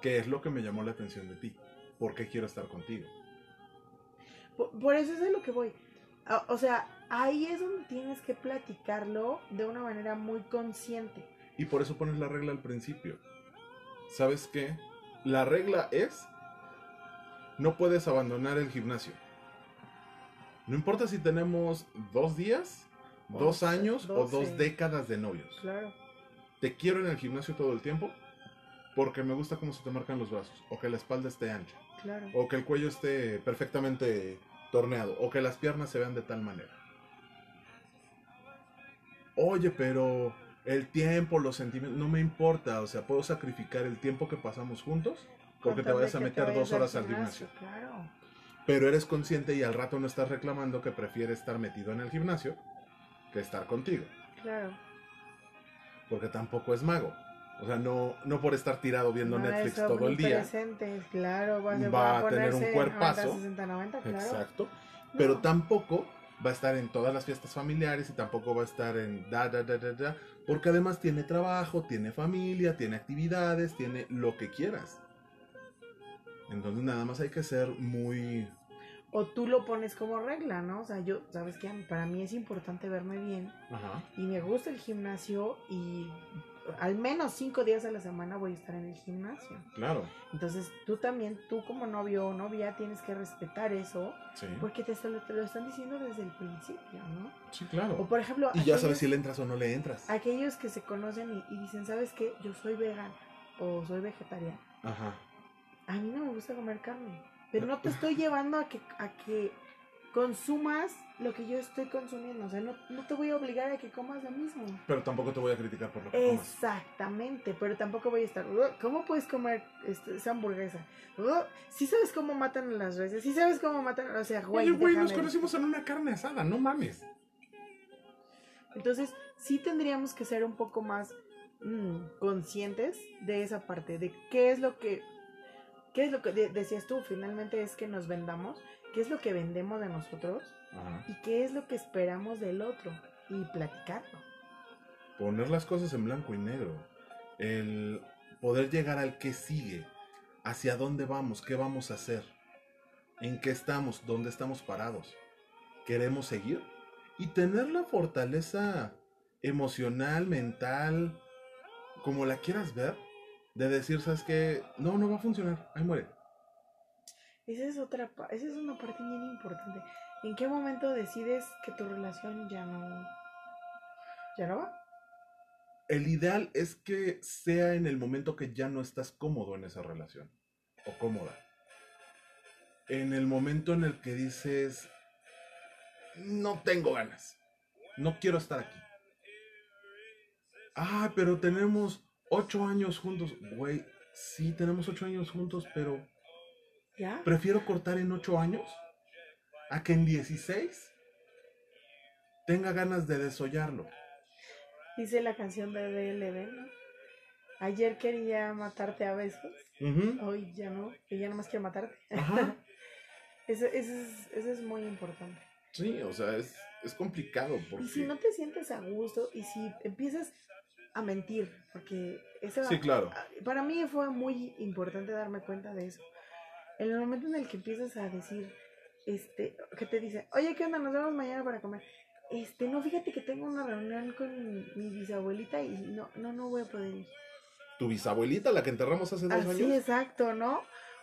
¿Qué es lo que me llamó la atención de ti? ¿Por qué quiero estar contigo? Por, por eso es de lo que voy. O sea, ahí es donde tienes que platicarlo de una manera muy consciente. Y por eso pones la regla al principio. ¿Sabes qué? La regla es, no puedes abandonar el gimnasio. No importa si tenemos dos días, dos años o dos décadas de novios. Claro. Te quiero en el gimnasio todo el tiempo porque me gusta cómo se te marcan los brazos, o que la espalda esté ancha, Claro. o que el cuello esté perfectamente torneado, o que las piernas se vean de tal manera. Oye, pero el tiempo, los sentimientos, no me importa, o sea, puedo sacrificar el tiempo que pasamos juntos porque te vayas a te meter dos horas al gimnasio. Claro. Pero eres consciente y al rato no estás reclamando que prefieres estar metido en el gimnasio que estar contigo. Claro. Porque tampoco es mago. O sea, no, no por estar tirado viendo Netflix todo el día. Claro, va, a- va va a tener un cuerpazo. 90, 60, 90, claro. Exacto. No. Pero tampoco va a estar en todas las fiestas familiares y tampoco va a estar en da, da, da, da, da. Porque además tiene trabajo, tiene familia, tiene actividades, tiene lo que quieras. Entonces nada más hay que ser muy... O tú lo pones como regla, ¿no? O sea, yo, ¿sabes qué? Para mí es importante verme bien Ajá. y me gusta el gimnasio y al menos cinco días a la semana voy a estar en el gimnasio. Claro. Entonces tú también, tú como novio o novia tienes que respetar eso Sí. porque te, lo- te lo están diciendo desde el principio, ¿no? Sí, O claro. por ejemplo, Y ya sabes si le entras o no le entras. aquellos que se conocen y, y dicen, ¿sabes qué? Yo soy vegana o soy vegetariana. Ajá. A mí no me gusta comer carne, pero no te estoy llevando a que, a que consumas lo que yo estoy consumiendo. O sea, no, no te voy a obligar a que comas lo mismo. Pero tampoco te voy a criticar por lo que comas. Exactamente, pero tampoco voy a estar. "Ugh, ¿Cómo puedes comer este, esa hamburguesa? ¿Sí sabes cómo matan a las reses? ¿Sí sabes cómo matan? O sea, güey. Oye, güey, nos conocimos en una carne asada, no mames. Entonces, sí tendríamos que ser un poco más mm, conscientes de esa parte, de qué es lo que, qué es lo que de- decías tú, finalmente es que nos vendamos, qué es lo que vendemos de nosotros Ajá. y qué es lo que esperamos del otro y platicarlo. poner las cosas en blanco y negro, el poder llegar al que sigue, hacia dónde vamos, qué vamos a hacer, en qué estamos, dónde estamos parados, queremos seguir y tener la fortaleza emocional, mental, como la quieras ver, de decir, sabes que no, no va a funcionar, ahí muere. Esa es otra, esa es una parte bien importante. ¿En qué momento decides que tu relación ya no, ya no va? El ideal es que sea en el momento que ya no estás cómodo en esa relación o cómoda. En el momento en el que dices, no tengo ganas, no quiero estar aquí. Ah, pero tenemos ocho años juntos. Güey, sí, tenemos ocho años juntos, pero ¿Ya? prefiero cortar en ocho años a que en 16 tenga ganas de desollarlo. Dice la canción de DLB, ¿no? Ayer quería matarte a besos, Ujú, hoy ya no, y ya nomás quiero matarte. Ajá. [laughs] Eso, eso es, eso es muy importante. Sí, o sea, es, es complicado porque... Y si no te sientes a gusto y si empiezas a mentir, porque eso Sí, claro. para mí fue muy importante darme cuenta de eso. En el momento en el que empiezas a decir, este, que te dice, oye, ¿qué onda? Nos vemos mañana para comer. Este, no, fíjate que tengo una reunión con mi bisabuelita y no, no, no voy a poder ir. Tu bisabuelita, la que enterramos hace dos Así, años. exacto, ¿no?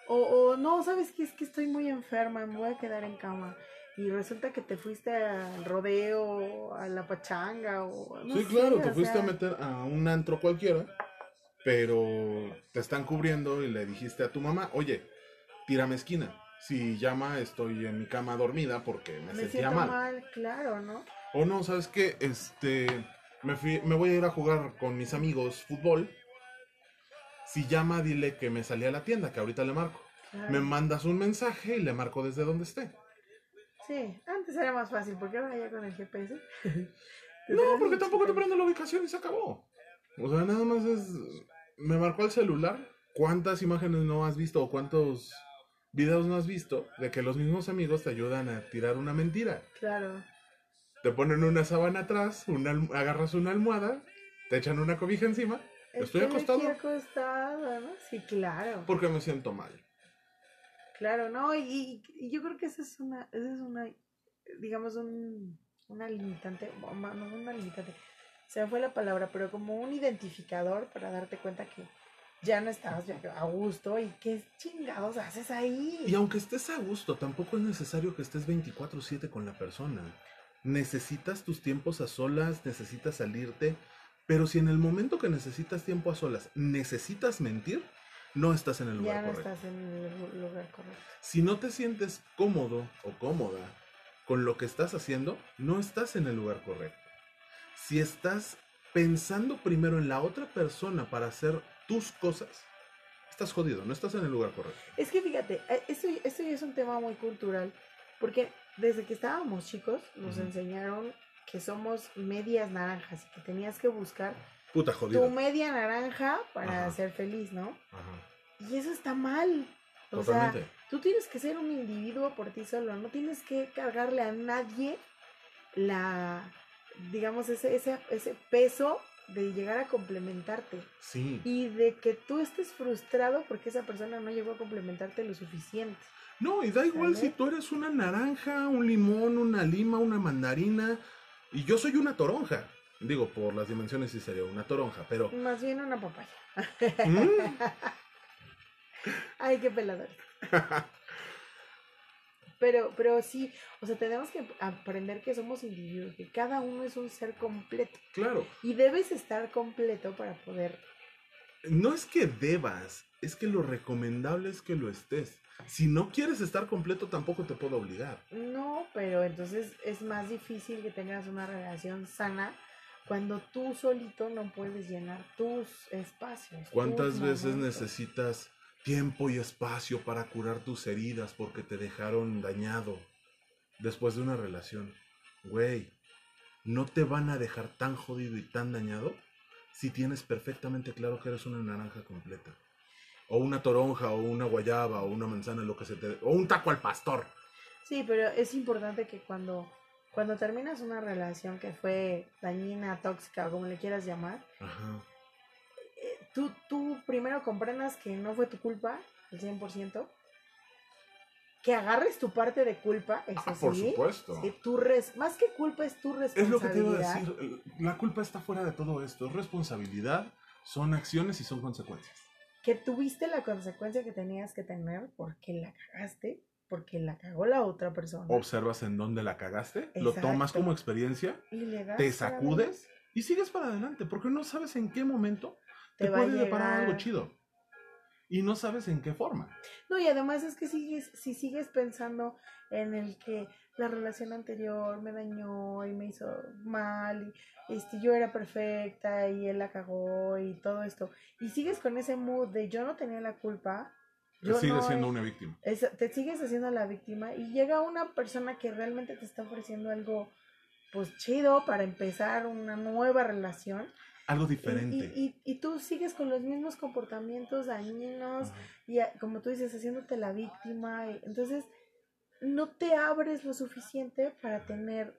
O, o no, ¿sabes qué? Es que estoy muy enferma, me voy a quedar en cama. Y resulta que te fuiste al rodeo, a la pachanga, o no sí, sé, claro, te fuiste sea, a meter a un antro cualquiera, pero te están cubriendo y le dijiste a tu mamá, oye, tírame esquina. Si llama, estoy en mi cama dormida porque me, Me sentía mal. mal. claro, ¿no? O no, ¿sabes qué? Este, me, fui- me voy a ir a jugar con mis amigos fútbol. Si llama, dile que me salí a la tienda, que ahorita le marco. Claro. Me mandas un mensaje y le marco desde donde esté. Sí, antes era más fácil, porque ahora ya con el GPS. [laughs] No, porque tampoco te prende la ubicación y se acabó. O sea, nada más es. Me marcó el celular. ¿Cuántas imágenes no has visto o cuántos videos no has visto de que los mismos amigos te ayudan a tirar una mentira? Claro. Te ponen una sábana atrás, una agarras una almohada, te echan una cobija encima. Estoy acostado. Estoy acostado, ¿no? Sí, claro. Porque me siento mal. Claro, ¿no? Y, yo creo que esa es una, esa es una, digamos, un, una limitante, no una limitante, se me fue la palabra, pero como un identificador para darte cuenta que ya no estabas a gusto y qué chingados haces ahí. Y aunque estés a gusto, tampoco es necesario que estés 24/7 con la persona. Necesitas tus tiempos a solas, necesitas salirte, pero si en el momento que necesitas tiempo a solas necesitas mentir, no estás en el ya lugar no correcto. estás en el lu- lugar correcto. Si no te sientes cómodo o cómoda con lo que estás haciendo, no estás en el lugar correcto. Si estás pensando primero en la otra persona para hacer tus cosas, estás jodido, no estás en el lugar correcto. Es que fíjate, esto, esto ya es un tema muy cultural, porque desde que estábamos chicos nos enseñaron que somos medias naranjas y que tenías que buscar Puta tu jodido. media naranja para Ajá. ser feliz, ¿no? Ajá. Y eso está mal. O Totalmente. sea, tú tienes que ser un individuo por ti solo, no tienes que cargarle a nadie la, digamos, ese, ese, ese peso de llegar a complementarte Sí. y de que tú estés frustrado porque esa persona no llegó a complementarte lo suficiente. No, y da igual ¿Sale? si tú eres una naranja, un limón, una lima, una mandarina, y yo soy una toronja. Digo, por las dimensiones sí sería una toronja, pero... Más bien una papaya. Mm, Ay, qué pelador. Pero, pero sí, o sea, tenemos que aprender que somos individuos, que cada uno es un ser completo. claro, Y debes estar completo para poder. no es que debas, es que lo recomendable es que lo estés. Si no quieres estar completo, tampoco te puedo obligar. No, pero entonces es más difícil que tengas una relación sana cuando tú solito no puedes llenar tus espacios. ¿Cuántas tus veces necesitas tiempo y espacio para curar tus heridas porque te dejaron dañado después de una relación? Güey, no te van a dejar tan jodido y tan dañado si tienes perfectamente claro que eres una naranja completa. O una toronja, o una guayaba, o una manzana, lo que se te... O un taco al pastor. Sí, pero es importante que cuando, cuando terminas una relación que fue dañina, tóxica, o como le quieras llamar, Ajá. eh, tú, tú primero comprendas que no fue tu culpa, al 100%, que agarres tu parte de culpa, eso Ah, por sí, supuesto. que tu res- más que culpa es tu Es responsabilidad. lo que te iba a decir. La culpa está fuera de todo esto. Es responsabilidad, son acciones y son consecuencias. Que tuviste la consecuencia que tenías que tener porque la cagaste, porque la cagó la otra persona. observas en dónde la cagaste, lo tomas como experiencia, y le das te sacudes y sigues para adelante, porque no sabes en qué momento te, puede deparar llegar. algo chido. Y no sabes en qué forma. No, y además es que sigues, si sigues pensando en el que la relación anterior me dañó y me hizo mal, y este, yo era perfecta y él la cagó y todo esto, y sigues con ese mood de yo no tenía la culpa, yo Sigues no siendo una víctima. es- te sigues haciendo la víctima y llega una persona que realmente te está ofreciendo algo pues chido para empezar una nueva relación. Algo diferente. y, y, y tú sigues con los mismos comportamientos dañinos Ajá. y como tú dices, haciéndote la víctima. entonces, no te abres lo suficiente para tener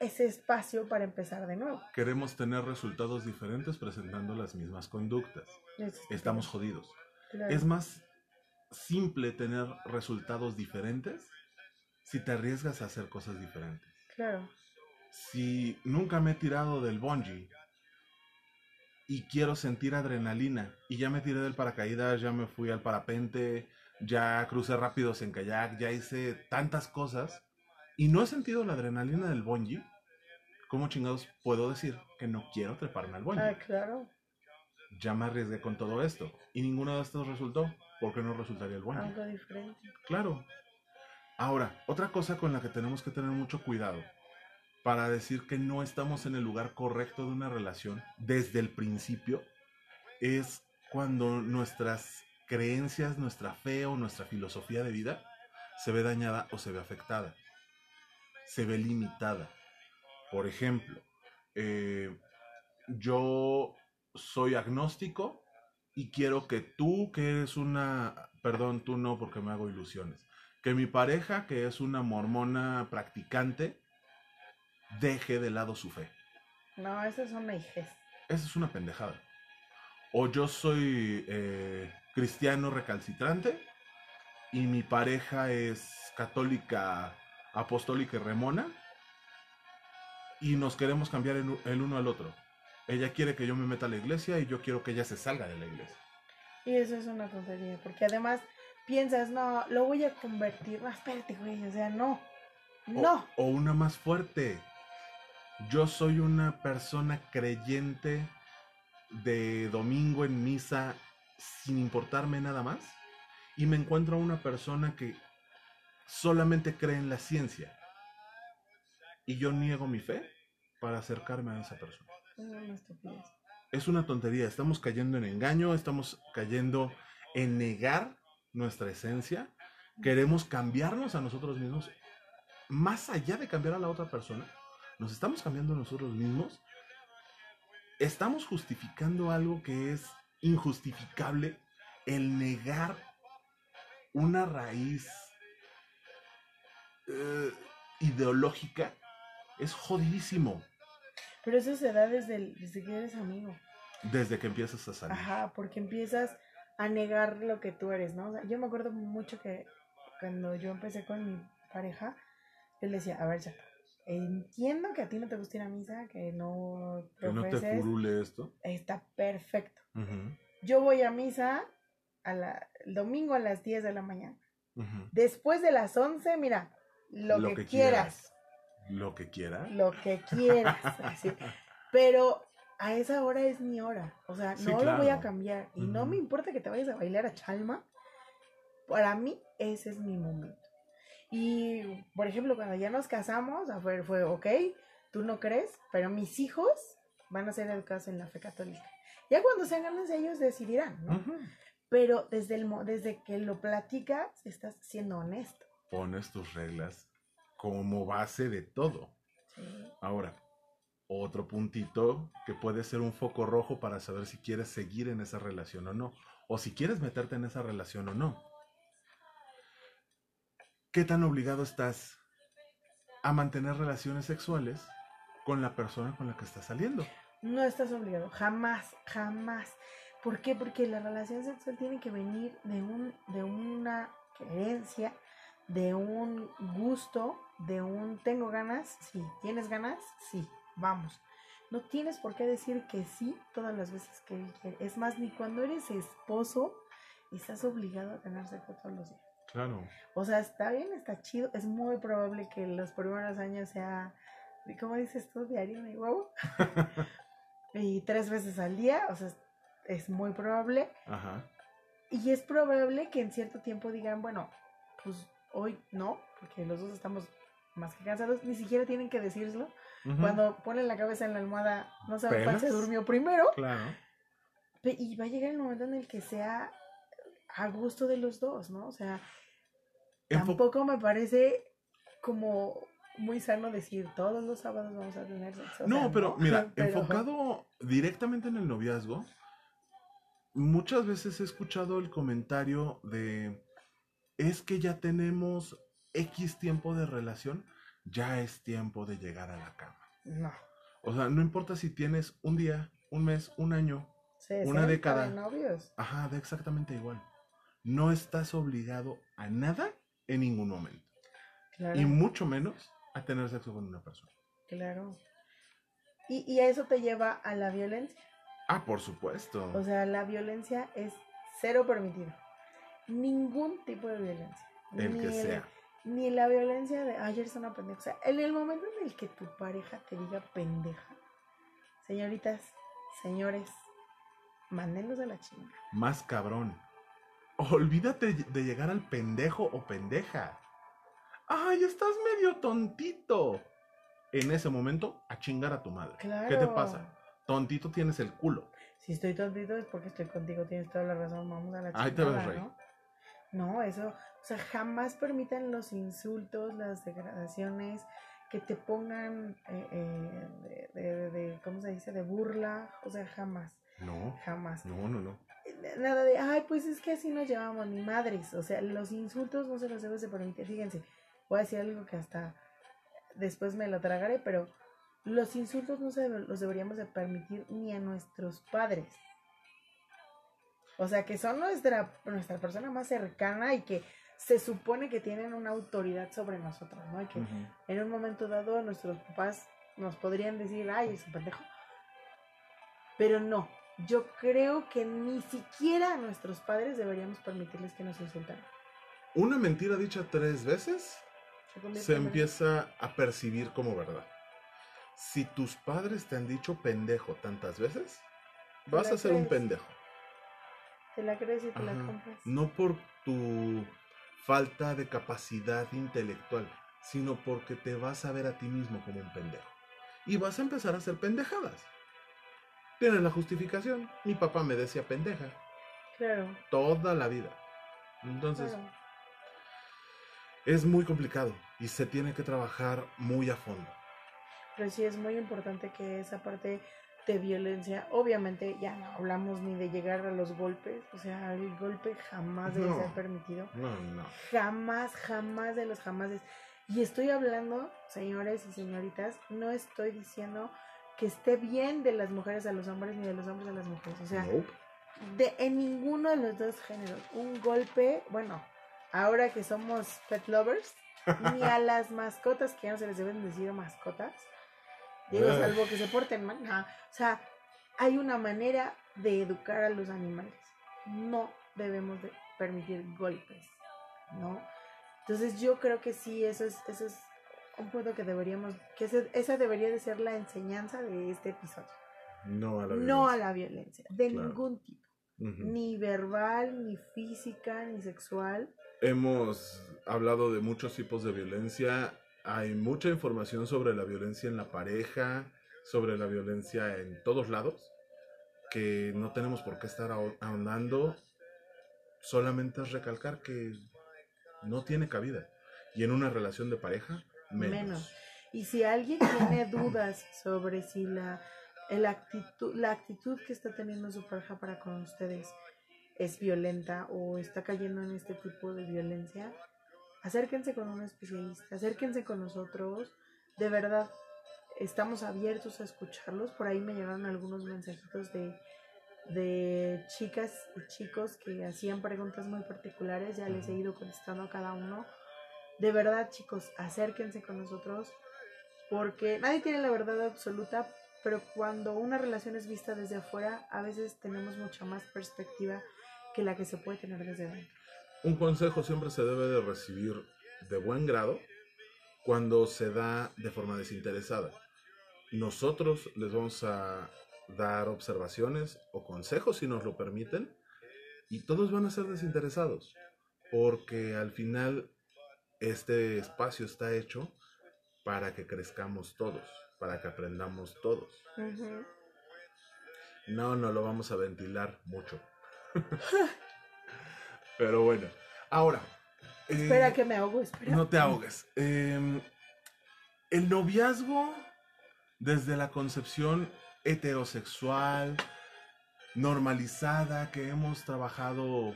ese espacio para empezar de nuevo. Queremos tener resultados diferentes presentando las mismas conductas. Estamos jodidos. Claro. Es más simple tener resultados diferentes si te arriesgas a hacer cosas diferentes. Claro. Si nunca me he tirado del bungee y quiero sentir adrenalina y ya me tiré del paracaídas, ya me fui al parapente, ya crucé rápidos en kayak, ya hice tantas cosas y no he sentido la adrenalina del bungee, ¿cómo chingados puedo decir que no quiero treparme al bungee? Ah, claro. Ya me arriesgué con todo esto y ninguno de estos resultó. ¿Por qué no resultaría el bungee? Algo diferente. Claro. Ahora, otra cosa con la que tenemos que tener mucho cuidado para decir que no estamos en el lugar correcto de una relación desde el principio es cuando nuestras creencias, nuestra fe o nuestra filosofía de vida se ve dañada o se ve afectada, se ve limitada. Por ejemplo, eh, yo soy agnóstico y quiero que tú, que eres una, perdón, tú no porque me hago ilusiones, que mi pareja, que es una mormona practicante, deje de lado su fe. No, esa es una hijez. Esa es una pendejada. O yo soy eh, cristiano recalcitrante y mi pareja es católica, apostólica y remona y nos queremos cambiar el, el uno al otro. Ella quiere que yo me meta a la iglesia y yo quiero que ella se salga de la iglesia. Y eso es una tontería, porque además piensas, no, lo voy a convertir. No, espérate, güey, o sea, no. O- No. O, una más fuerte. Yo soy una persona creyente de domingo en misa sin importarme nada más. Y me encuentro a una persona que solamente cree en la ciencia. Y yo niego mi fe para acercarme a esa persona. Es una tontería. Estamos cayendo en engaño, estamos cayendo en negar nuestra esencia. Queremos cambiarnos a nosotros mismos. Más allá de cambiar a la otra persona, nos estamos cambiando a nosotros mismos. Estamos justificando algo que es injustificable. El negar una raíz eh, ideológica es jodidísimo Pero eso se da desde, el- desde que eres amigo. desde que empiezas a salir. Ajá, porque empiezas a negar lo que tú eres, ¿no? O sea, yo me acuerdo mucho que cuando yo empecé con mi pareja, yo le decía, a ver, ya, entiendo que a ti no te gusta ir a misa, que no Que no te furule esto. está perfecto. Yo voy a misa a la, el domingo a las 10 de la mañana. Después de las 11, mira, lo, Lo que, que quieras, Lo que quiera. lo que quieras, [laughs] así. Pero a esa hora es mi hora, o sea, Sí, no lo voy a cambiar y no me importa que te vayas a bailar a Chalma. Para mí ese es mi momento. Y, por ejemplo, cuando ya nos casamos, ver, fue, ok, tú no crees, pero mis hijos van a ser educados en la fe católica. Ya cuando sean grandes ellos decidirán, ¿no? Pero desde, el, desde que lo platicas, estás siendo honesto. Pones tus reglas como base de todo. Sí. Ahora, otro puntito que puede ser un foco rojo para saber si quieres seguir en esa relación o no. O si quieres meterte en esa relación o no. ¿Qué tan obligado estás a mantener relaciones sexuales con la persona con la que estás saliendo? No estás obligado, jamás, jamás. ¿Por qué? Porque la relación sexual tiene que venir de, un, de una creencia, de un gusto, de un tengo ganas, sí, tienes ganas, sí, vamos. No tienes por qué decir que sí todas las veces que él quiere. Es más, ni cuando eres esposo, estás obligado a tener sexo todos los días. Claro. O sea, está bien, está chido. Es muy probable que los primeros años sea, ¿cómo dices tú? Diario de huevo. [laughs] y tres veces al día, o sea, es, muy probable. Ajá. Y es probable que en cierto tiempo digan, bueno, pues hoy no, porque los dos estamos más que cansados, ni siquiera tienen que decírselo. Ujú. Cuando ponen la cabeza en la almohada, no saben cuál se durmió primero. Claro. Y va a llegar el momento en el que sea a gusto de los dos, ¿no? O sea, Enfo- tampoco me parece como muy sano decir todos los sábados vamos a tener sexo. o No, sea, pero mira, [laughs] pero- enfocado directamente en el noviazgo, muchas veces he escuchado el comentario de, es que ya tenemos X tiempo de relación, ya es tiempo de llegar a la cama. No. O sea, no importa si tienes un día, un mes, un año, Una 60 década. de novios. ajá, da exactamente igual. No estás obligado a nada en ningún momento. Claro. Y mucho menos a tener sexo con una persona. Claro. Y, y a eso te lleva a la violencia. Ah, por supuesto. O sea, la violencia es cero permitida. Ningún tipo de violencia. el que Ni sea. Ni la violencia de ayer es una pendeja. O sea, en el momento en el que tu pareja te diga pendeja, señoritas, señores, mándenlos a la chinga. Más cabrón. Olvídate de llegar al pendejo o pendeja. ¡Ay, estás medio tontito! En ese momento, a chingar a tu madre. Claro. ¿Qué te pasa? Tontito tienes el culo. Si estoy tontito es porque estoy contigo, tienes toda la razón, vamos a la chingada, Ahí te ves, rey. ¿no? No, eso, o sea, jamás permitan los insultos, las degradaciones, que te pongan eh, eh, de, de- de- ¿cómo se dice? De burla, o sea, jamás, No, jamás. no, no, no. Nada de, ay, pues es que así nos llevamos, ni madres, o sea, los insultos no se los debes de permitir, fíjense, voy a decir algo que hasta después me lo tragaré, pero los insultos no se los deberíamos de permitir ni a nuestros padres. O sea, que son nuestra, nuestra persona más cercana y que se supone que tienen una autoridad sobre nosotros, ¿no? Y que en un momento dado nuestros papás nos podrían decir, ay, es un pendejo. Pero no, yo creo que ni siquiera a nuestros padres deberíamos permitirles que nos insultaran. Una mentira dicha tres veces Se, empieza a percibir como verdad. Si tus padres te han dicho pendejo tantas veces, vas a ser un pendejo. Te la crees y te la compras. No por tu falta de capacidad intelectual, sino porque te vas a ver a ti mismo como un pendejo. Y vas a empezar a hacer pendejadas. Tienes la justificación. Mi papá me decía pendeja Claro. toda la vida. Entonces, claro. Es muy complicado y se tiene que trabajar muy a fondo. Pero sí es muy importante que esa parte de violencia, obviamente ya no hablamos ni de llegar a los golpes, o sea, el golpe jamás debe No. ser permitido. No, no. Jamás, jamás de los jamases. Y estoy hablando, señores y señoritas, no estoy diciendo que esté bien de las mujeres a los hombres ni de los hombres a las mujeres. O sea, de en ninguno de los dos géneros. Un golpe, bueno, ahora que somos pet lovers, ni a [laughs] las mascotas, que ya no se les deben decir mascotas, digo, salvo que se porten mal. no. O sea, hay una manera de educar a los animales. No debemos de permitir golpes, ¿no? Entonces yo creo que sí, eso es, eso es un punto que deberíamos, que ese- esa debería de ser la enseñanza de este episodio. No a la No a violencia. la violencia, de Claro. ningún tipo ni verbal, ni física, ni sexual. Hemos hablado de muchos tipos de violencia. Hay mucha información sobre la violencia en la pareja, sobre la violencia en todos lados, que no tenemos por qué estar aho- ahondando. Solamente es recalcar que no tiene cabida. Y en una relación de pareja, menos. Menos. Y si alguien tiene [coughs] dudas sobre si la, el actitud, la actitud que está teniendo su pareja para con ustedes es violenta o está cayendo en este tipo de violencia, acérquense con un especialista, acérquense con nosotros. De verdad, estamos abiertos a escucharlos. Por ahí me llegaron algunos mensajitos de, de chicas y chicos que hacían preguntas muy particulares. Ya les he ido contestando a cada uno. De verdad, chicos, acérquense con nosotros porque nadie tiene la verdad absoluta, pero cuando una relación es vista desde afuera, a veces tenemos mucha más perspectiva que la que se puede tener desde dentro. Un consejo siempre se debe de recibir de buen grado cuando se da de forma desinteresada. Nosotros les vamos a dar observaciones o consejos si nos lo permiten y todos van a ser desinteresados porque al final este espacio está hecho para que crezcamos todos, para que aprendamos todos. No, no lo vamos a ventilar mucho. [laughs] Pero bueno, ahora. eh, Espera que me ahogo, espera. No te ahogues. Em, El noviazgo, desde la concepción heterosexual, normalizada, que hemos trabajado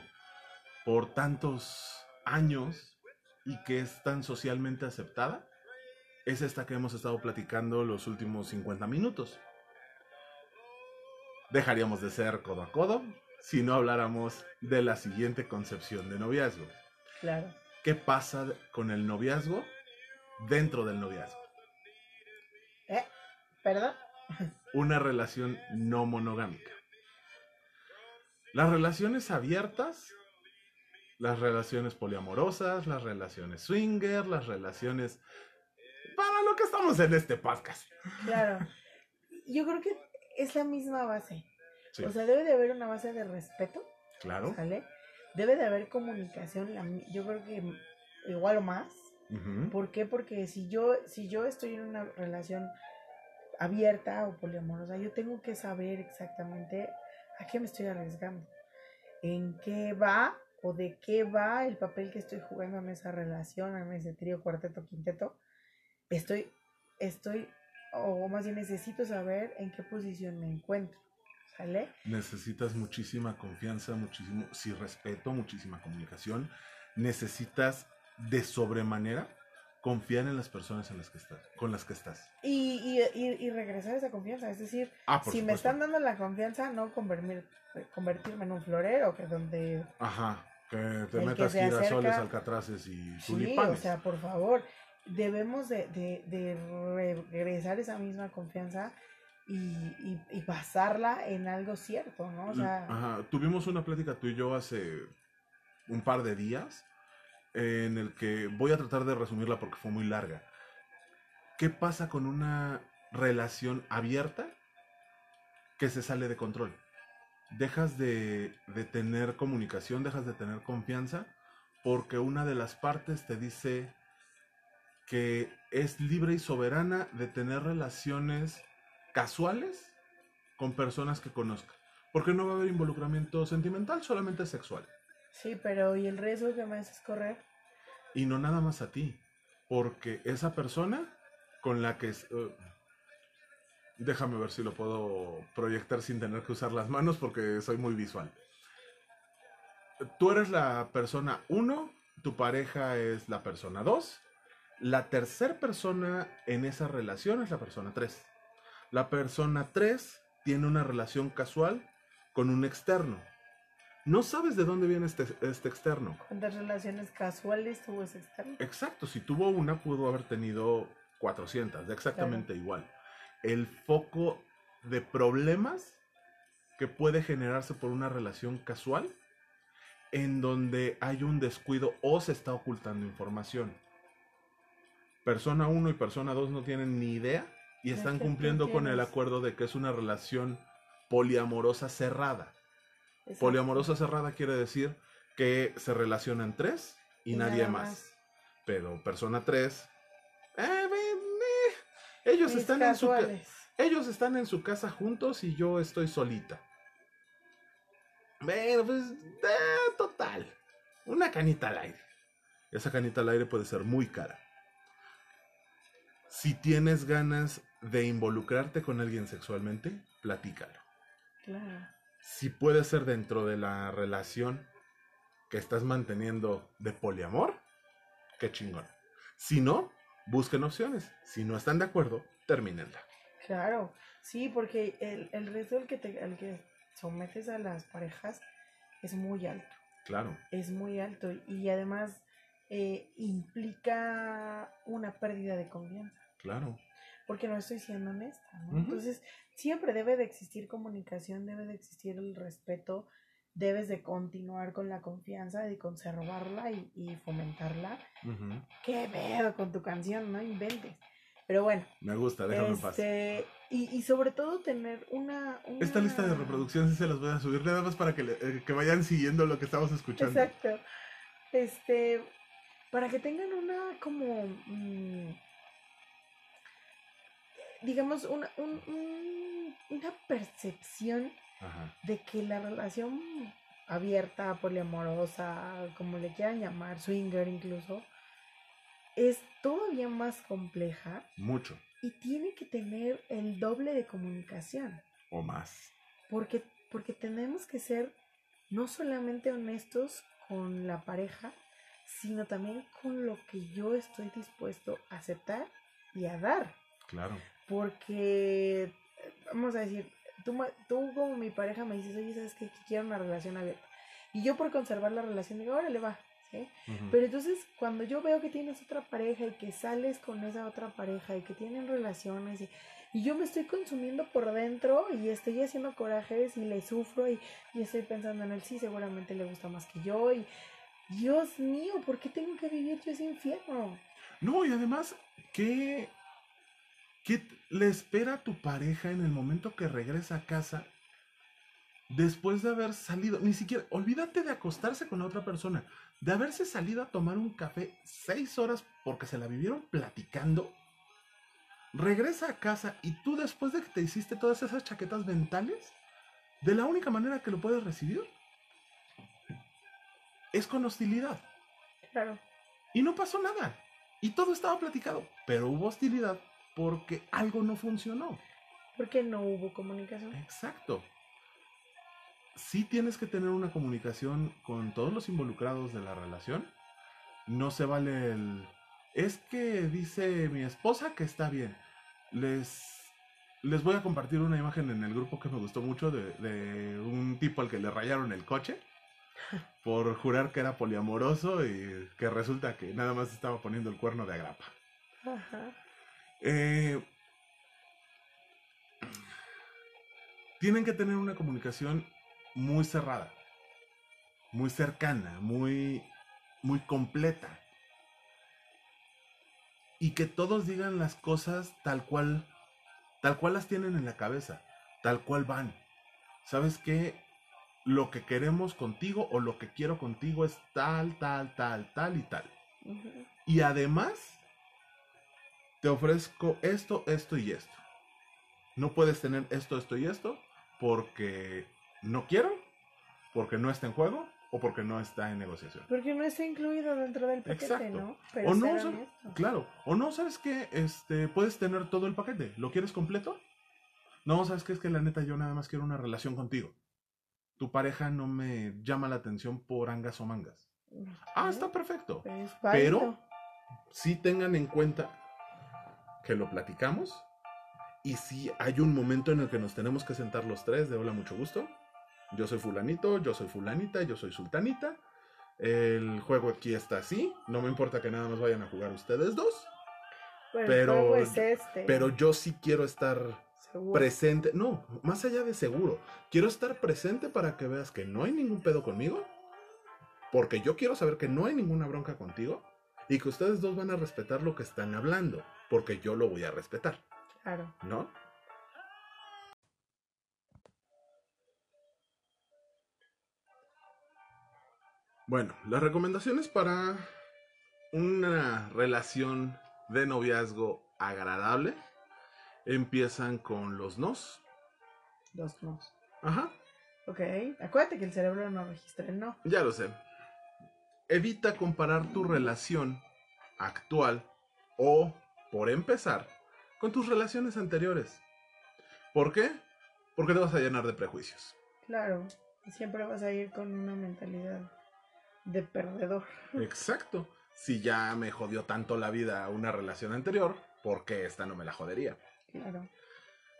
por tantos años y que es tan socialmente aceptada, es esta que hemos estado platicando los últimos 50 minutos. Dejaríamos de ser codo a codo si no habláramos de la siguiente concepción de noviazgo. Claro. ¿Qué pasa con el noviazgo dentro del noviazgo? ¿Eh? ¿Perdón? Una relación no monogámica. Las relaciones abiertas, las relaciones poliamorosas, las relaciones swinger, las relaciones... Para lo que estamos en este podcast. Claro. Yo creo que es la misma base. Sí, O sea, debe de haber una base de respeto, claro. ¿sale? Debe de haber comunicación, la yo creo que igual o más. Ujú, ¿Por qué? Porque si yo, si yo estoy en una relación abierta o poliamorosa, yo tengo que saber exactamente a qué me estoy arriesgando, en qué va o de qué va el papel que estoy jugando en esa relación, en ese trío, cuarteto, quinteto. Estoy, estoy, o más bien necesito saber en qué posición me encuentro, ¿sale? Necesitas muchísima confianza, muchísimo, sí, respeto, muchísima comunicación. Necesitas de sobremanera confiar en las personas en las que estás, con las que estás. Y, y, y, y regresar esa confianza, es decir, Ah, si me supuesto. están dando la confianza, no convertir, convertirme en un florero, que donde Ajá, que te que metas se girasoles, acerca- alcatraces y Sí, o tulipanes. sea, por favor, debemos de, de, de regresar esa misma confianza y, y, basarla en algo cierto, ¿no? O sea, Ajá, tuvimos una plática tú y yo hace un par de días en el que voy a tratar de resumirla porque fue muy larga. ¿Qué pasa con una relación abierta que se sale de control? Dejas de, de tener comunicación, dejas de tener confianza porque una de las partes te dice que es libre y soberana de tener relaciones casuales con personas que conozca. Porque no va a haber involucramiento sentimental, solamente sexual. sí, pero ¿y el riesgo que me haces correr? Y no nada más a ti. Porque esa persona con la que... eh, déjame ver si lo puedo proyectar sin tener que usar las manos porque soy muy visual. Tú eres la persona 1, tu pareja es la persona 2. La tercera persona en esa relación es la persona 3. La persona 3 tiene una relación casual con un externo. No sabes de dónde viene este, este externo. ¿Cuántas relaciones casuales tuvo ese externo? Exacto, si tuvo una, pudo haber tenido 400, de exactamente igual. El foco de problemas que puede generarse por una relación casual en donde hay un descuido o se está ocultando información. Persona 1 y persona 2 no tienen ni idea y ¿De están cumpliendo con el acuerdo de que es una relación poliamorosa cerrada. Exacto. Poliamorosa cerrada quiere decir que se relacionan tres y, Y nadie más. más. Pero persona tres, eh, eh, ellos Mis están en su ellos están en su casa juntos y yo estoy solita. Bueno, pues, eh, total. Una canita al aire. Esa canita al aire puede ser muy cara. Si tienes ganas de involucrarte con alguien sexualmente, platícalo Claro. si puede ser dentro de la relación que estás manteniendo de poliamor, qué chingón. Si no, busquen opciones. Si no están de acuerdo, termínenla. Claro, sí, porque el, el riesgo al que, te, al que sometes a las parejas es muy alto, Claro, es muy alto y además eh, implica una pérdida de confianza, claro. Porque no estoy siendo honesta, ¿no? Entonces, siempre debe de existir comunicación, debe de existir el respeto, debes de continuar con la confianza, de conservarla y, y fomentarla. ¿Qué pedo con tu canción? No inventes. Pero bueno, Me gusta, déjame en paz. este, y, y sobre todo tener una, una- Esta lista de reproducción sí se las voy a subir nada más para que, le- eh, que vayan siguiendo lo que estamos escuchando. Exacto. Este, para que tengan una como, mm, digamos, una, un- un- una percepción Ajá. de que la relación abierta, poliamorosa, como le quieran llamar, swinger incluso, es todavía más compleja Mucho. y tiene que tener el doble de comunicación. O más. Porque, porque tenemos que ser no solamente honestos con la pareja, sino también con lo que yo estoy dispuesto a aceptar y a dar. Claro. Porque, vamos a decir, tú, tú como mi pareja me dices, oye, ¿sabes qué? Que quiero una relación abierta. Y yo por conservar la relación digo, órale, va. ¿sí? Pero entonces, cuando yo veo que tienes otra pareja y que sales con esa otra pareja y que tienen relaciones y, y yo me estoy consumiendo por dentro y estoy haciendo corajes y le sufro y, y estoy pensando en él, sí, seguramente le gusta más que yo y Dios mío, ¿por qué tengo que vivir yo ese infierno? No, y además, ¿qué, ¿qué le espera a tu pareja en el momento que regresa a casa después de haber salido? Ni siquiera, olvídate de acostarse con la otra persona, de haberse salido a tomar un café seis horas porque se la vivieron platicando. Regresa a casa y tú después de que te hiciste todas esas chaquetas mentales, de la única manera que lo puedes recibir es con hostilidad. Claro, Y no pasó nada. Y todo estaba platicado. Pero hubo hostilidad porque algo no funcionó. porque no hubo comunicación. Exacto. Sí tienes que tener una comunicación con todos los involucrados de la relación. No se vale el... Es que dice mi esposa que está bien. Les, les voy a compartir una imagen en el grupo que me gustó mucho de, de un tipo al que le rayaron el coche [laughs] por jurar que era poliamoroso y que resulta que nada más estaba poniendo el cuerno de agrapa. Ajá. Eh, tienen que tener una comunicación muy cerrada, muy cercana, muy, muy completa. Y que todos digan las cosas tal cual, tal cual las tienen en la cabeza, tal cual van. ¿Sabes qué? Lo que queremos contigo o lo que quiero contigo es tal, tal, tal, tal y tal. Y además, te ofrezco esto, esto y esto. No puedes tener esto, esto y esto porque no quiero, porque no está en juego o porque no está en negociación. Porque no está incluido dentro del paquete, Exacto. ¿no? Pero O no. Claro, o no, ¿sabes qué? Este, puedes tener todo el paquete. ¿Lo quieres completo? No, ¿sabes qué? Es que la neta yo nada más quiero una relación contigo. Tu pareja no me llama la atención por angas o mangas. Ah, está perfecto. Pero es Pero válido. sí tengan en cuenta que lo platicamos y si hay un momento en el que nos tenemos que sentar los tres de hola, mucho gusto. Yo soy fulanito, yo soy fulanita, yo soy sultanita. El juego aquí está así. No me importa que nada más vayan a jugar ustedes dos. Pero, es este. Pero yo sí quiero estar seguro. presente. No, más allá de seguro. Quiero estar presente para que veas que no hay ningún pedo conmigo. Porque yo quiero saber que no hay ninguna bronca contigo. Y que ustedes dos van a respetar lo que están hablando. Porque yo lo voy a respetar. Claro. ¿No? Bueno, las recomendaciones para una relación de noviazgo agradable empiezan con los nos. Dos nos. Ajá, Ok. Acuérdate que el cerebro no registra el no. ya lo sé. Evita comparar tu relación actual o, por empezar, con tus relaciones anteriores. ¿Por qué? Porque te vas a llenar de prejuicios. Claro. Siempre vas a ir con una mentalidad de perdedor. Exacto. Si ya me jodió tanto la vida una relación anterior, ¿por qué esta no me la jodería? Claro.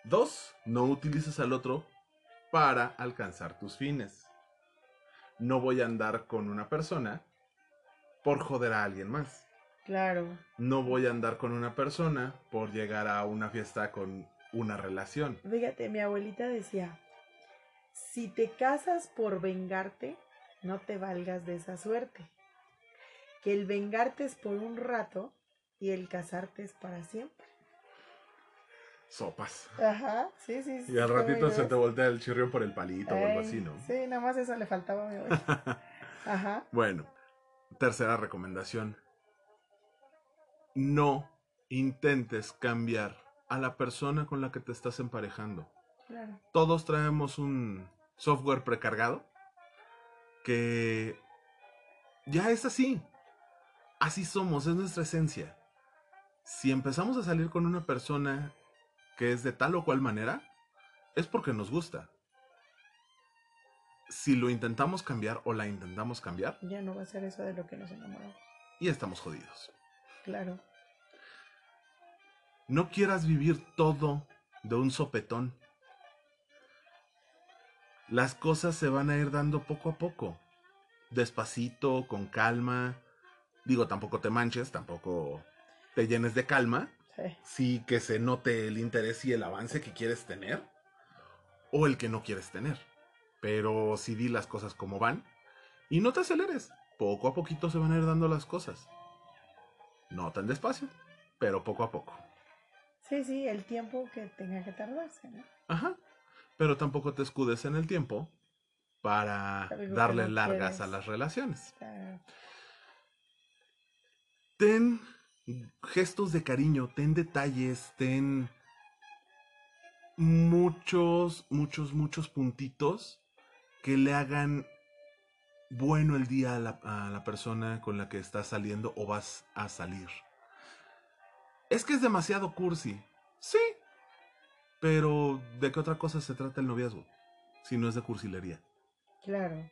Dos, no utilices al otro para alcanzar tus fines. No voy a andar con una persona por joder a alguien más. Claro. No voy a andar con una persona por llegar a una fiesta con una relación. Fíjate, mi abuelita decía, si te casas por vengarte, no te valgas de esa suerte. Que el vengarte es por un rato y el casarte es para siempre. Sopas. Ajá, sí, sí, sí. Y al ¿cómo ratito se te voltea el chirrión por el palito o algo Ay, así, ¿no? Sí, nada más eso le faltaba a mi abuelita. [laughs] Ajá. Bueno, tercera recomendación. No intentes cambiar a la persona con la que te estás emparejando. Claro. Todos traemos un software precargado que ya es así. Así somos, es nuestra esencia. Si empezamos a salir con una persona que es de tal o cual manera, es porque nos gusta. Si lo intentamos cambiar o la intentamos cambiar, Ya no va a ser eso de lo que nos enamoramos. y estamos jodidos. Claro. No quieras vivir todo de un sopetón. Las cosas se van a ir dando poco a poco. Despacito, con calma. Digo, tampoco te manches, tampoco te llenes de calma. Sí. Sí que se note el interés y el avance que quieres tener. O el que no quieres tener. Pero sí di las cosas como van. Y no te aceleres. Poco a poquito se van a ir dando las cosas. No tan despacio, pero poco a poco. Sí, sí, el tiempo que tenga que tardarse, ¿no? Ajá. Pero tampoco te escudes en el tiempo para darle no largas quieres. a las relaciones. Claro. Ten gestos de cariño, ten detalles, ten muchos, muchos, muchos puntitos que le hagan bueno el día a la, a la persona con la que estás saliendo o vas a salir. Es que es demasiado cursi. Sí. Pero ¿de qué otra cosa se trata el noviazgo? Si no es de cursilería. Claro.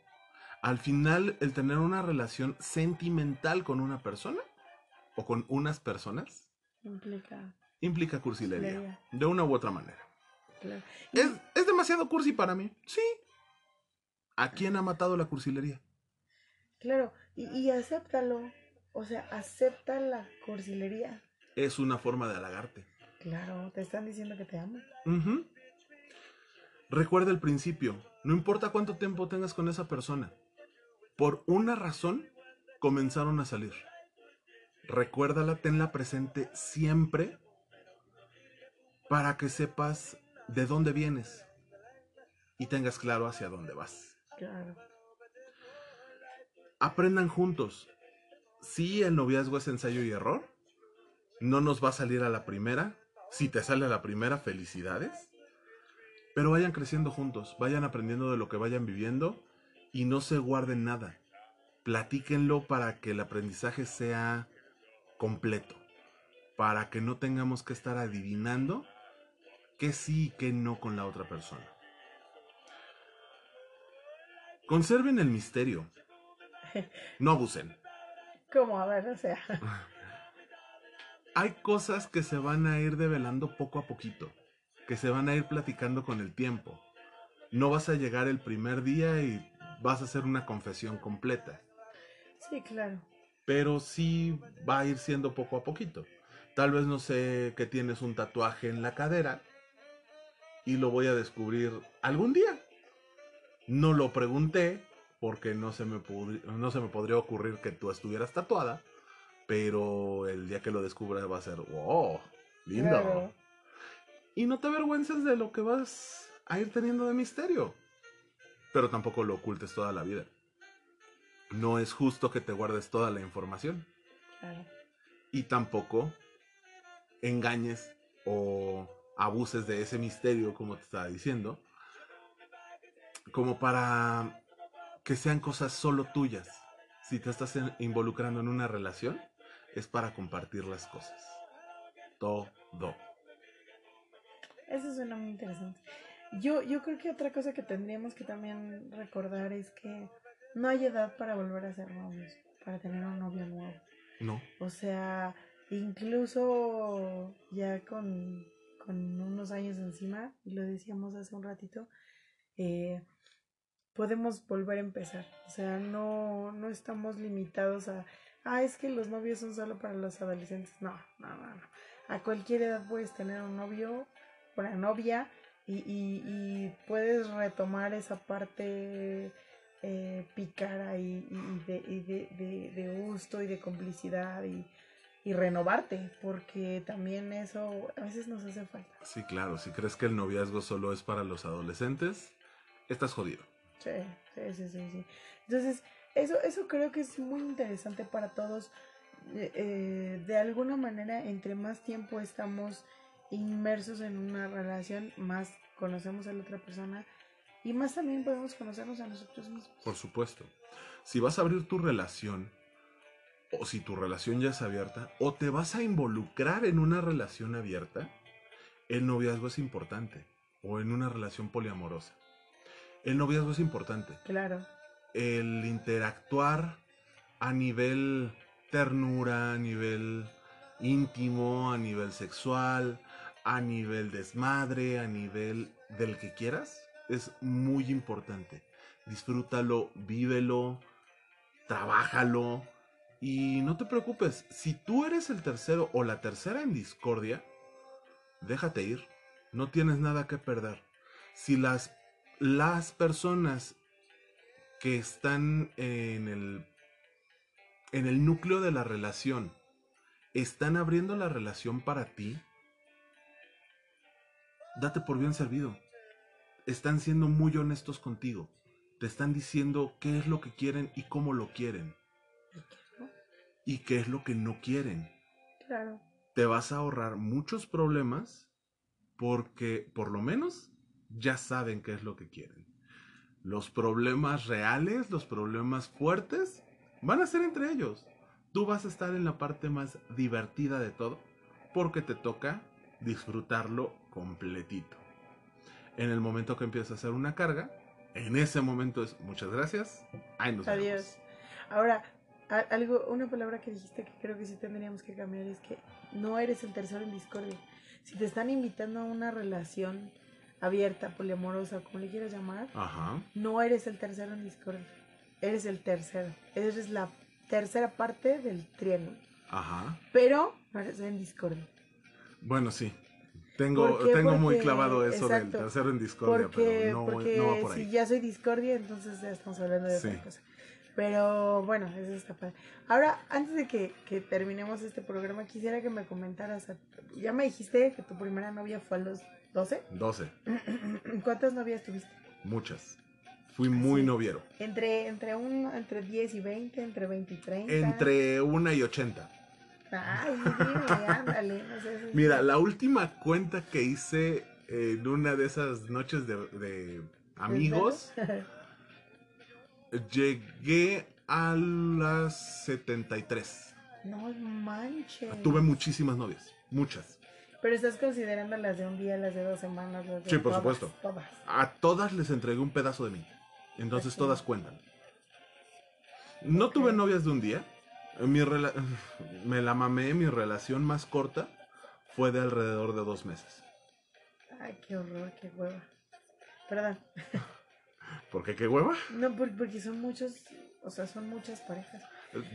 Al final, el tener una relación sentimental con una persona o con unas personas Implica. implica cursilería. Cursilería. De una u otra manera. Claro. ¿Es, es demasiado cursi para mí? Sí. ¿A quién ha matado la cursilería? Claro. Y, y acéptalo. O sea, acepta la cursilería. Es una forma de halagarte. Claro, te están diciendo que te aman. Recuerda el principio. No importa cuánto tiempo tengas con esa persona. Por una razón comenzaron a salir. Recuérdala, tenla presente siempre para que sepas de dónde vienes y tengas claro hacia dónde vas. Claro. Aprendan juntos. Si el noviazgo es ensayo y error, no nos va a salir a la primera. Si te sale a la primera, felicidades. Pero vayan creciendo juntos, vayan aprendiendo de lo que vayan viviendo y no se guarden nada. Platíquenlo para que el aprendizaje sea completo, para que no tengamos que estar adivinando qué sí y qué no con la otra persona. Conserven el misterio. No abusen. ¿Cómo? A ver, o sea. Hay cosas que se van a ir develando poco a poquito, que se van a ir platicando con el tiempo. No vas a llegar el primer día y vas a hacer una confesión completa, Sí, claro. pero sí va a ir siendo poco a poquito. Tal vez no sé que tienes un tatuaje en la cadera y lo voy a descubrir algún día. No lo pregunté porque no se me, pudri- no se me podría ocurrir que tú estuvieras tatuada, pero el día que lo descubra va a ser, wow, lindo. Claro. Y no te avergüences de lo que vas a ir teniendo de misterio. Pero tampoco lo ocultes toda la vida. No es justo que te guardes toda la información. Claro. Y tampoco engañes o abuses de ese misterio, como te estaba diciendo. Como para que sean cosas solo tuyas. Si te estás en- involucrando en una relación, es para compartir las cosas. Todo. Eso suena muy interesante. Yo, yo creo que otra cosa que tendríamos que también recordar es que no hay edad para volver a ser novios, para tener un novio nuevo. No. O sea, incluso ya con, con unos años encima, y lo decíamos hace un ratito, eh, podemos volver a empezar. O sea, no, no estamos limitados a, ah, es que los novios son solo para los adolescentes. No, no, no, no. A cualquier edad puedes tener un novio, una novia, y, y, puedes retomar esa parte eh, pícara y, de, de, de- gusto y de complicidad y renovarte, porque también eso a veces nos hace falta. Sí, claro. Si crees que el noviazgo solo es para los adolescentes, estás jodido. Sí, sí, sí, sí. Entonces, eso, eso creo que es muy interesante para todos. Eh, eh, de alguna manera, entre más tiempo estamos inmersos en una relación, más conocemos a la otra persona y más también podemos conocernos a nosotros mismos. Por supuesto. Si vas a abrir tu relación o si tu relación ya es abierta, o te vas a involucrar en una relación abierta, el noviazgo es importante, o en una relación poliamorosa. El noviazgo es importante. Claro. El interactuar a nivel ternura, a nivel íntimo, a nivel sexual, a nivel desmadre, a nivel del que quieras, es muy importante. Disfrútalo, vívelo, trabájalo y no te preocupes. Si tú eres el tercero o la tercera en discordia, déjate ir. No tienes nada que perder. Si las, las personas que están en el, en el núcleo de la relación están abriendo la relación para ti, date por bien servido. Están siendo muy honestos contigo. Te están diciendo qué es lo que quieren y cómo lo quieren. Y qué es lo que no quieren. Claro. Te vas a ahorrar muchos problemas porque por lo menos ya saben qué es lo que quieren. Los problemas reales, los problemas fuertes, van a ser entre ellos. Tú vas a estar en la parte más divertida de todo porque te toca disfrutarlo completito. En el momento que empieza a hacer una carga, en ese momento es muchas gracias. Nos Adiós. vemos. Ahora, algo, una palabra que dijiste que creo que sí tendríamos que cambiar es que no eres el tercero en discordia. Si te están invitando a una relación abierta, poliamorosa, como le quieras llamar, Ajá. no eres el tercero en discordia. Eres el tercero. Eres la tercera parte del triángulo. Ajá. Pero no eres en discordia. Bueno, sí. Tengo, tengo muy clavado eso del tercero en discordia, Porque, pero no, porque no va por ahí. si ya soy discordia, entonces ya estamos hablando de Sí. otra cosa. Pero bueno, eso está padre. Ahora, antes de que, que terminemos este programa, quisiera que me comentaras. a- ya me dijiste que tu primera novia fue a los 12. 12. [clears throat] ¿Cuántas novias tuviste? Muchas. Fui muy Sí. noviero. Entre, entre, un, entre 10 y 20, entre 20 y 30. Entre una y 80. Ay, dime, ándale. No sé, eso- Mira, la última cuenta que hice en una de esas noches de, de amigos, [laughs] llegué a las 73. No manches. Tuve muchísimas novias, muchas. Pero estás considerando las de un día, las de dos semanas, las de Sí, por todas, supuesto. Todas. A todas les entregué un pedazo de mí. Entonces todas cuentan. No tuve novias de un día. Mi rela- [laughs] me la mamé, mi relación más corta fue de alrededor de dos meses. Ay, qué horror, qué hueva. Perdón. [laughs] ¿Por qué qué hueva? No, por- porque son muchos, o sea, son muchas parejas.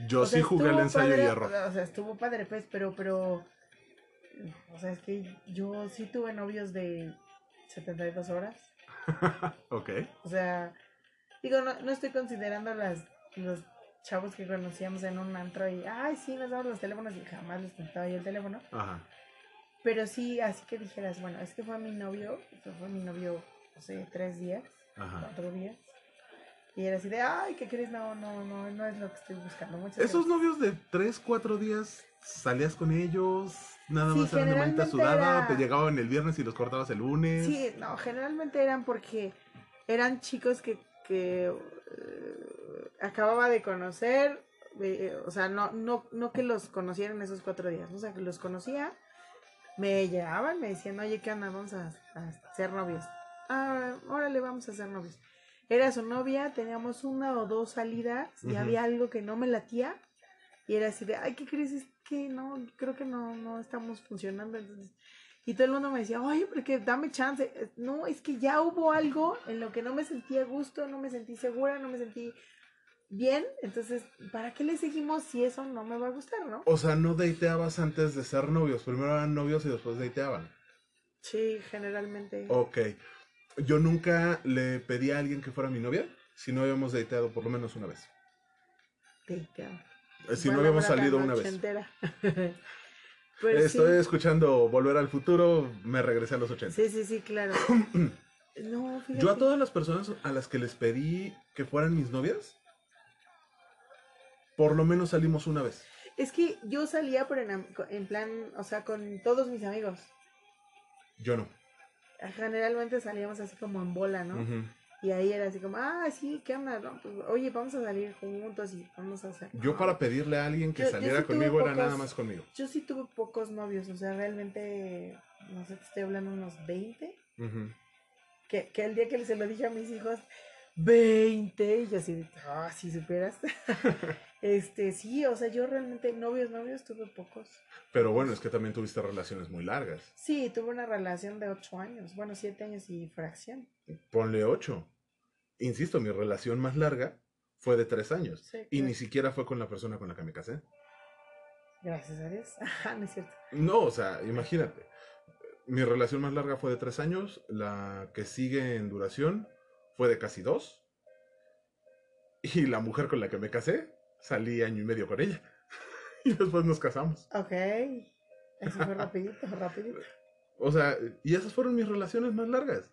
Yo O sea, sí jugué el ensayo padre, y error. O sea, estuvo padre, pues, pero, pero, o sea, es que yo sí tuve novios de 72 horas. [laughs] Ok. O sea, digo, no, no estoy considerando las, los chavos que conocíamos en un antro y, ay, sí, nos damos los teléfonos y jamás les contaba yo el teléfono. Ajá. Pero sí, así que dijeras, bueno, es que fue mi novio, fue, mi novio, no sé, tres días, Ajá. cuatro días. Y era así de, ay, ¿qué crees? No, no, no, no es lo que estoy buscando. Muchas Esos gracias". novios de 3, 4 días, salías con ellos, nada Sí, más eran de manita sudada, era- te llegaban el viernes y los cortabas el lunes. Sí, no, generalmente eran porque eran chicos que, que eh, acababa de conocer, eh, o sea, no, no, no que los conocieran esos cuatro días, o sea, que los conocía, me llegaban, me decían, oye, ¿qué onda? Vamos a, a ser novios. Ah, órale, vamos a ser novios. Era su novia, teníamos una o dos salidas y había algo que no me latía y era así de, ay, ¿qué crees? Es que no, creo que no, no estamos funcionando, entonces... Y todo el mundo me decía, oye, porque dame chance. Eh, No, es que ya hubo algo en lo que no me sentí a gusto, no me sentí segura, no me sentí bien. Entonces, ¿para qué le seguimos si eso no me va a gustar, no? O sea, no dateabas antes de ser novios. Primero eran novios y después dateaban. Sí, generalmente. Ok. Yo nunca le pedí a alguien que fuera mi novia si no habíamos dateado por lo menos una vez. Eh, Si no habíamos salido una vez. [laughs] Pues Estoy sí. escuchando Volver al Futuro, me regresé a los 80. Sí, sí, sí, claro. [clears throat] No. Yo a todas las personas a las que les pedí que fueran mis novias, por lo menos salimos una vez. Es que yo salía por en, en plan, o sea, con todos mis amigos. Yo no. Generalmente salíamos así como en bola, ¿no? Y ahí era así como, ah, sí, ¿qué onda? No, pues, oye, vamos a salir juntos y vamos a hacer. Yo para pedirle a alguien que Yo- yo saliera sí conmigo era nada más conmigo. Yo sí tuve pocos novios, o sea, realmente, no sé, te estoy hablando unos 20. Ujú. Que, que el día que se lo dije a mis hijos, 20, y yo así, ah, si supieras. [laughs] este, sí, o sea, yo realmente novios, novios tuve pocos. Pero bueno, es que también tuviste relaciones muy largas. Sí, tuve una relación de 8 años, bueno, 7 años y fracción. Ponle ocho. Insisto, mi relación más larga fue de tres años. Sí, Y ni siquiera fue con la persona con la que me casé. Gracias a Dios. Ajá, [laughs] no es cierto. No, o sea, imagínate. Mi relación más larga fue de tres años. La que sigue en duración fue de casi dos. Y la mujer con la que me casé, salí año y medio con ella. [laughs] Y después nos casamos. Ok. Eso fue rapidito, rapidito. O sea, y esas fueron mis relaciones más largas.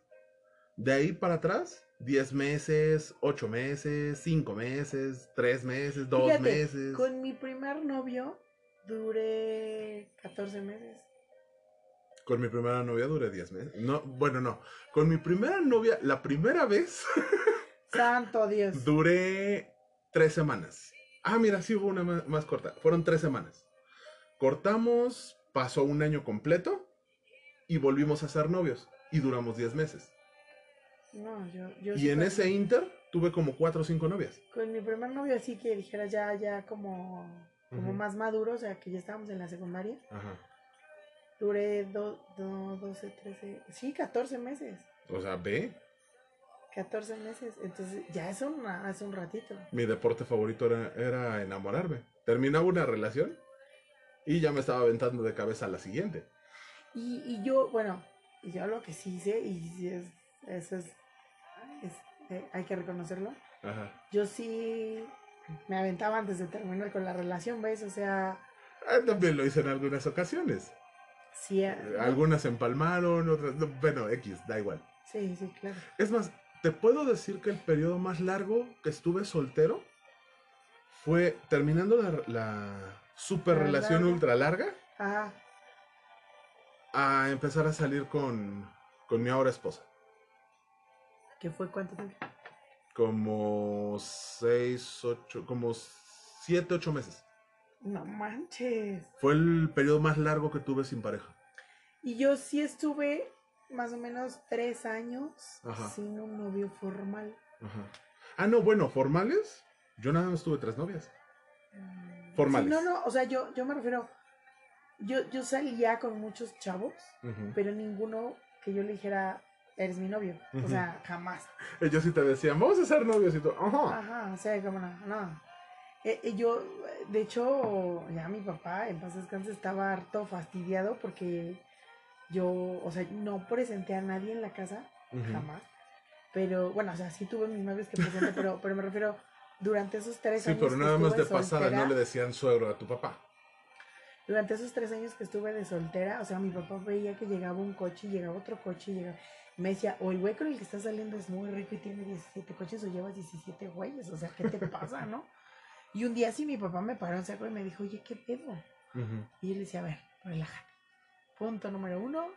De ahí para atrás, 10 meses, 8 meses, 5 meses, 3 meses, 2 Fíjate, meses. Con mi primer novio duré 14 meses. Con mi primera novia duré 10 meses. No, bueno, no. Con mi primera novia, la primera vez, [laughs] Santo Dios. duré 3 semanas. Ah, mira, sí hubo una más, más corta. Fueron 3 semanas. Cortamos, pasó un año completo y volvimos a ser novios. Y duramos 10 meses. No, yo, yo Y sí en ese inter tuve como 4 o 5 novias. Con mi primer novio así que dijera ya, ya como, como más maduro, o sea que ya estábamos en la secundaria. Ajá. Duré do, do- 12, 13, sí, 14 meses. O sea, ve, 14 meses. Entonces ya es, una, es un ratito. mi deporte favorito era, era enamorarme. Terminaba una relación y ya me estaba aventando de cabeza a la siguiente. Y, y yo, bueno, yo lo que sí hice, y es, eso es, es- eh, hay que reconocerlo. Ajá. Yo sí me aventaba antes de terminar con la relación, ¿ves? O sea, Ah, También lo hice en algunas ocasiones. sí. eh, Algunas se empalmaron, otras... no, bueno, X, da igual. Sí, sí, claro. Es más, te puedo decir que el periodo más largo que estuve soltero fue terminando la, la super La relación larga. ultra larga Ajá. a empezar a salir con, con mi ahora esposa. ¿Qué fue cuánto tiempo? Como seis, ocho, como siete, ocho meses. No manches. Fue el periodo más largo que tuve sin pareja. Y yo sí estuve más o menos tres años Ajá. sin un novio formal. Ajá. Ah, no, bueno, formales. Yo nada más tuve tres novias. Mm, Formales. sí, no, no, o sea, yo, yo me refiero, yo, yo salía con muchos chavos, pero ninguno que yo le dijera, eres mi novio. O sea, jamás. [laughs] Ellos sí te decían, vamos a ser novios y tú, ajá. Ajá, o sea, como no, no. Eh, eh, yo, de hecho, ya mi papá en paz descanse estaba harto fastidiado porque yo, o sea, no presenté a nadie en la casa, jamás. Pero, bueno, o sea, sí tuve mis novios que presenté, pero, pero me refiero, durante esos tres Sí, años. pero que nada más de estuve pasada soltera, no le decían suegro a tu papá. Durante esos tres años que estuve de soltera, o sea, mi papá veía que llegaba un coche y llegaba otro coche y llegaba. Me decía, o el güey con el que está saliendo es muy rico y tiene 17 coches o llevas 17 güeyes, o sea, ¿qué te pasa, no? Y un día sí mi papá me paró en seco y me dijo, oye, ¿qué pedo? Y yo le decía, a ver, relájate. Punto número uno,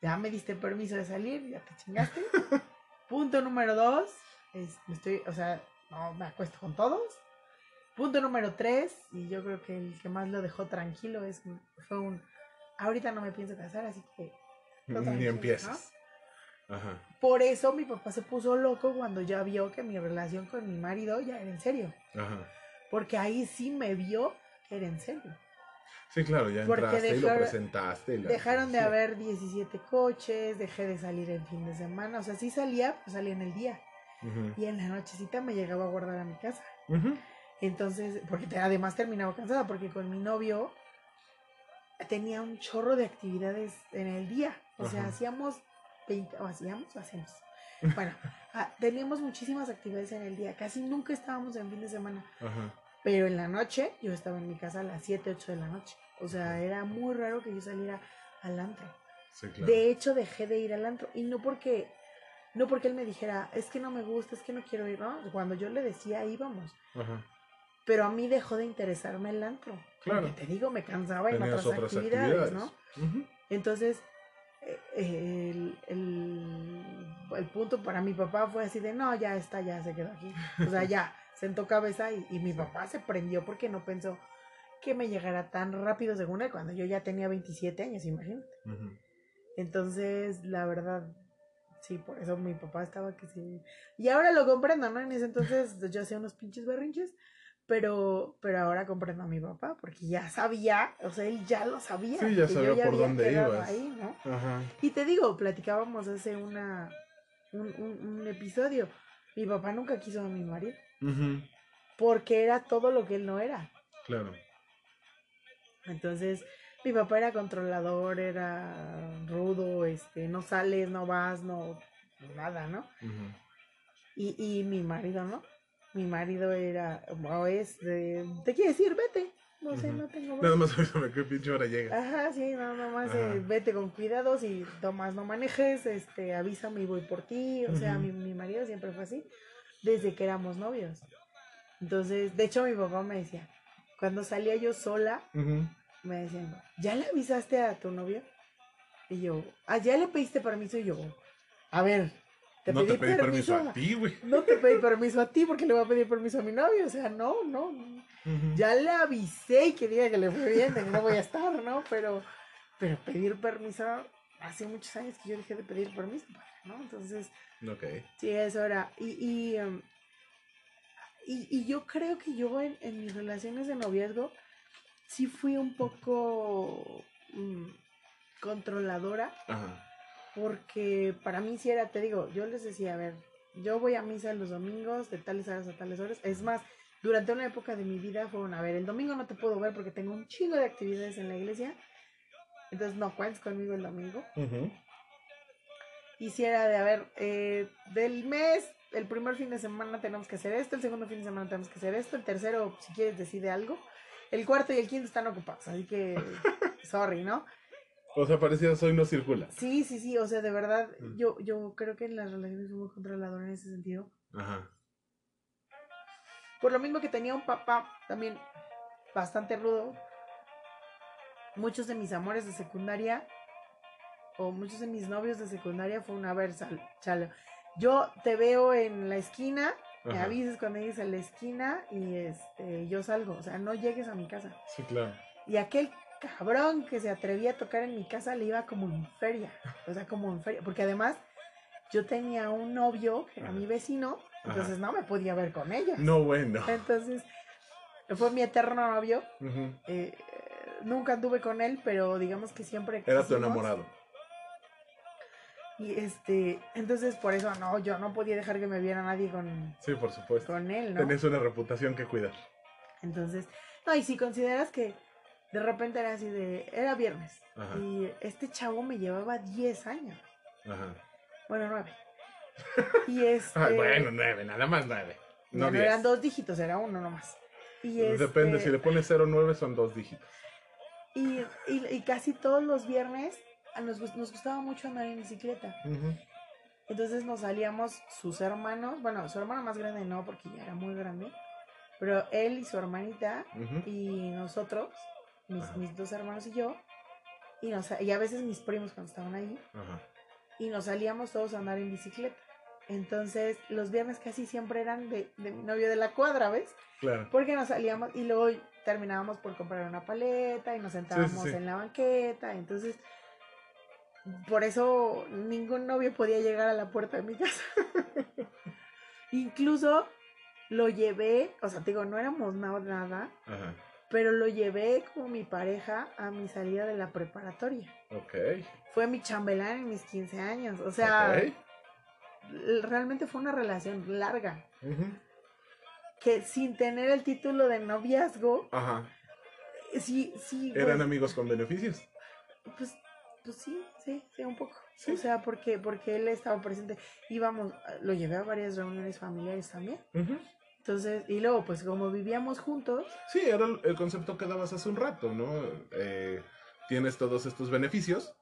ya me diste permiso de salir, ya te chingaste. [laughs] Punto número dos, es, me estoy, o sea, no me acuesto con todos. Punto número tres, y yo creo que el que más lo dejó tranquilo es fue un, ahorita no me pienso casar, así que No, Ni empiezas. Ajá. por eso mi papá se puso loco cuando ya vio que mi relación con mi marido ya era en serio. Ajá. Porque ahí sí me vio que era en serio. Sí, claro, ya entraste y lo presentaste. y la- Dejaron de haber 17 coches, dejé de salir en fin de semana. O sea, sí salía, pues salía en el día. Y en la nochecita me llegaba a guardar a mi casa. Entonces, porque te- además terminaba cansada, porque con mi novio tenía un chorro de actividades en el día. O sea, hacíamos 20, o hacíamos o hacemos. Bueno, [laughs] ah, teníamos muchísimas actividades en el día. Casi nunca estábamos en fin de semana. Pero en la noche, yo estaba en mi casa a las 7, 8 de la noche. O sea, era muy raro que yo saliera al antro. Sí, claro. De hecho, dejé de ir al antro. Y no porque, no porque él me dijera, es que no me gusta, es que no quiero ir, ¿no? Cuando yo le decía, íbamos. Ajá. Pero a mí dejó de interesarme el antro. Claro. Porque te digo, me cansaba en otras, otras actividades, actividades. ¿no? Entonces, eh, el, el el punto para mi papá fue así de, no, ya está, ya se quedó aquí. O sea, ya, sentó cabeza y, y mi papá se prendió porque no pensó que me llegara tan rápido según él, cuando yo ya tenía 27 años, imagínate. Entonces, la verdad, sí, por eso mi papá estaba que sí. Y ahora lo comprendo, ¿no? En ese entonces [laughs] yo hacía unos pinches berrinches, pero, pero ahora comprendo a mi papá, porque ya sabía, o sea, él ya lo sabía. Sí, ya sabía yo por había dónde ibas. ahí, ¿no? Ajá. Y te digo, platicábamos hace una, un, un, un episodio. Mi papá nunca quiso a mi marido, Ujú. porque era todo lo que él no era. Claro. Entonces, mi papá era controlador, era rudo, este, no sales, no vas, no, nada, ¿no? Y, y mi marido, ¿no? Mi marido era, o es, de, te quiere decir, vete. No sé, no tengo Nada más. [laughs] más avísame qué pinche hora llega. Ajá, sí, no, nomás Ajá. eh, vete con cuidado, si tomas no manejes, este, avísame y voy por ti. O sea, mi, mi marido siempre fue así, desde que éramos novios. Entonces, de hecho, mi papá me decía, cuando salía yo sola, me decían, ¿ya le avisaste a tu novio? Y yo, ah, ya le pediste permiso y yo, a ver, te no pedí, te pedí permiso, permiso a ti, güey. [laughs] No te pedí permiso a ti porque le voy a pedir permiso a mi novio. O sea, no, no. Ujú. Ya le avisé y que diga que le fue bien, de que no voy a estar, ¿no? Pero, pero pedir permiso, hace muchos años que yo dejé de pedir permiso, padre, ¿no? Entonces, Ok. sí, eso era. Y, y, y, y yo creo que yo en, en mis relaciones de noviazgo sí fui un poco mm, controladora Ajá. porque para mí sí era, te digo, yo les decía, a ver, yo voy a misa los domingos de tales horas a tales horas. Es más, durante una época de mi vida fueron, a ver, el domingo no te puedo ver porque tengo un chingo de actividades en la iglesia. Entonces no cuentes conmigo el domingo. Ujú. Y si era de, a ver, eh, del mes, el primer fin de semana tenemos que hacer esto, el segundo fin de semana tenemos que hacer esto, el tercero, si quieres, decide algo. El cuarto y el quinto están ocupados, así que, [laughs] sorry, ¿no? O sea, parecía soy no circula. Sí, sí, sí, o sea, de verdad, Mm. yo, yo creo que en las relaciones fui muy controladora en ese sentido. Ajá. Por lo mismo que tenía un papá también bastante rudo. Muchos de mis amores de secundaria o muchos de mis novios de secundaria fue una versa, chale. Yo te veo en la esquina, me Ajá. avisas cuando llegues a la esquina y este yo salgo, o sea, no llegues a mi casa. Sí, claro. Y aquel cabrón que se atrevía a tocar en mi casa le iba como en feria, o sea, como en feria, porque además yo tenía un novio que era Ajá. mi vecino, Ajá. entonces no me podía ver con ellos. No, bueno. Entonces, fue mi eterno novio. Eh, nunca anduve con él, pero digamos que siempre. Era tu quisimos. enamorado. Y este, entonces por eso no, yo no podía dejar que me viera nadie con, Sí, por supuesto. con él, ¿no? Tenés una reputación que cuidar. Entonces, no, y si consideras que de repente era así de, era viernes, Ajá. y este chavo me llevaba 10 años, Ajá. bueno, 9. [laughs] Y este, Ah, bueno, nueve, nada más nueve. ya No, no eran dos dígitos, era uno nomás. Y Depende, este, si le pones 09 son dos dígitos. Y, y, y casi todos los viernes nos, nos gustaba mucho andar en bicicleta. Entonces nos salíamos sus hermanos, bueno, su hermano más grande no, porque ya era muy grande, pero él y su hermanita y nosotros, mis, mis dos hermanos y yo, y, nos, y a veces mis primos cuando estaban ahí, y nos salíamos todos a andar en bicicleta. Entonces los viernes casi siempre eran de, de mi novio de la cuadra, ¿ves? Claro. Porque nos salíamos y luego terminábamos por comprar una paleta y nos sentábamos sí. en la banqueta. Entonces, por eso ningún novio podía llegar a la puerta de mi casa. [laughs] Incluso lo llevé, o sea, te digo, no éramos nada, nada, Ajá. pero lo llevé como mi pareja a mi salida de la preparatoria. Ok. Fue mi chambelán en mis 15 años. O sea, realmente fue una relación larga. Ujú. Que sin tener el título de noviazgo, Ajá. sí, sí. Eran amigos con beneficios. Pues, pues sí, sí, sí, un poco. Sí. O sea, porque, porque él estaba presente. Íbamos, lo llevé a varias reuniones familiares también. Entonces, y luego, pues como vivíamos juntos, Sí, era el, el concepto que dabas hace un rato, ¿no? Eh, tienes todos estos beneficios,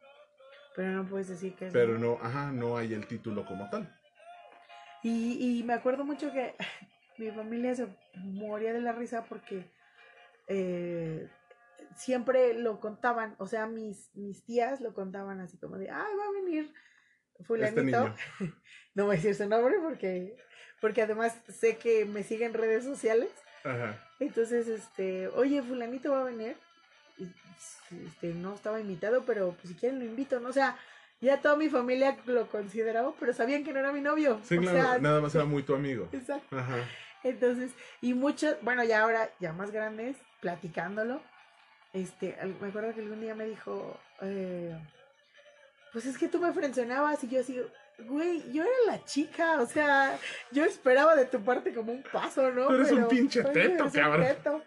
pero no puedes decir que es. pero no, ajá, no hay el título como tal. Y, y me acuerdo mucho que mi familia se moría de la risa porque eh, siempre lo contaban, o sea, mis, mis tías lo contaban así como de, ay, va a venir fulanito, niño. [laughs] no voy a decir su nombre porque, porque además sé que me sigue en redes sociales. Ajá. Entonces, este, oye, fulanito va a venir. Y, este, no estaba invitado, pero pues si quieren lo invito, ¿no? O sea, ya toda mi familia lo consideraba, pero sabían que no era mi novio. Sí, o claro, sea, nada más era [laughs] muy tu amigo. exacto. Ajá. Entonces, y muchos, bueno, ya ahora, ya más grandes, platicándolo, este, me acuerdo que algún día me dijo, eh, pues es que tú me frencionabas y yo así, güey, yo era la chica, o sea, yo esperaba de tu parte como un paso, ¿no? Tú eres un pinche pero teto, cabrón. teto.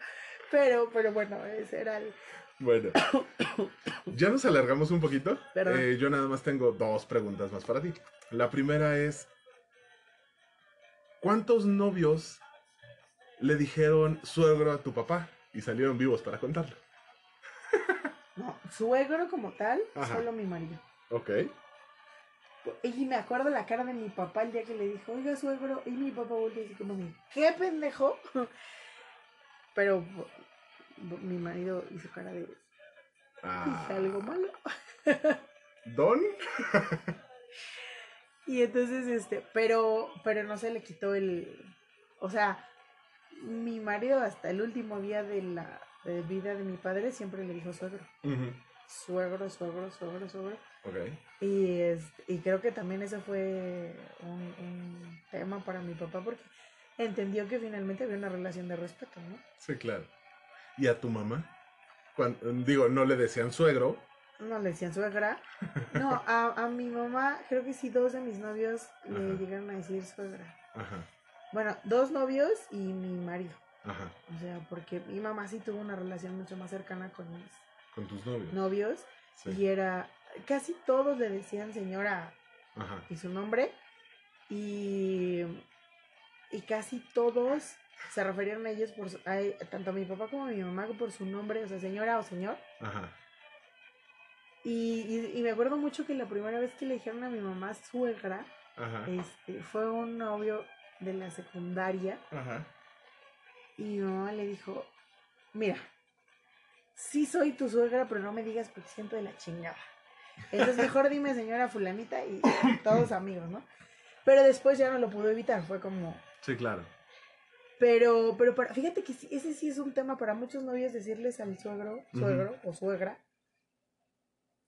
Pero, pero bueno, ese era el, Bueno, [coughs] ya nos alargamos un poquito. Eh, yo nada más tengo dos preguntas más para ti. La primera es, ¿cuántos novios le dijeron suegro a tu papá y salieron vivos para contarlo? [laughs] no, suegro como tal, Ajá. solo mi marido. Ok. Y me acuerdo la cara de mi papá el día que le dijo, oiga, suegro, y mi papá volvió así como de, ¿qué pendejo? [laughs] Pero mi marido hizo cara de, Ah, ¿hice algo malo? [laughs] ¿Don? Y entonces, este, pero, pero no se le quitó el, o sea, mi marido hasta el último día de la de vida de mi padre siempre le dijo suegro, suegro, suegro, suegro, suegro. Y, este, y creo que también ese fue un, un tema para mi papá porque entendió que finalmente había una relación de respeto, ¿no? Sí, claro. ¿Y a tu mamá? Cuan- digo, no le decían suegro. No le decían suegra. No, a, a mi mamá, creo que sí, dos de mis novios le llegaron a decir suegra. Ajá, Bueno, dos novios y mi marido. ajá. O sea, porque mi mamá sí tuvo una relación mucho más cercana con mis Con tus novios. novios. Sí. Y era, casi todos le decían señora Ajá. y su nombre. Y, y casi todos se referían a ellos por su- a- tanto a mi papá como a mi mamá por su nombre, o sea, señora o señor. Ajá. Y, y, y me acuerdo mucho que la primera vez que le dijeron a mi mamá suegra, Ajá. este, fue un novio de la secundaria. Ajá. Y mi mamá le dijo, mira, sí soy tu suegra, pero no me digas porque siento de la chingada. Entonces mejor [laughs] dime señora fulanita y todos amigos, ¿no? Pero después ya no lo pudo evitar, fue como... Sí, claro. Pero, pero para, fíjate que ese sí es un tema para muchos novios decirles al suegro, suegro o suegra.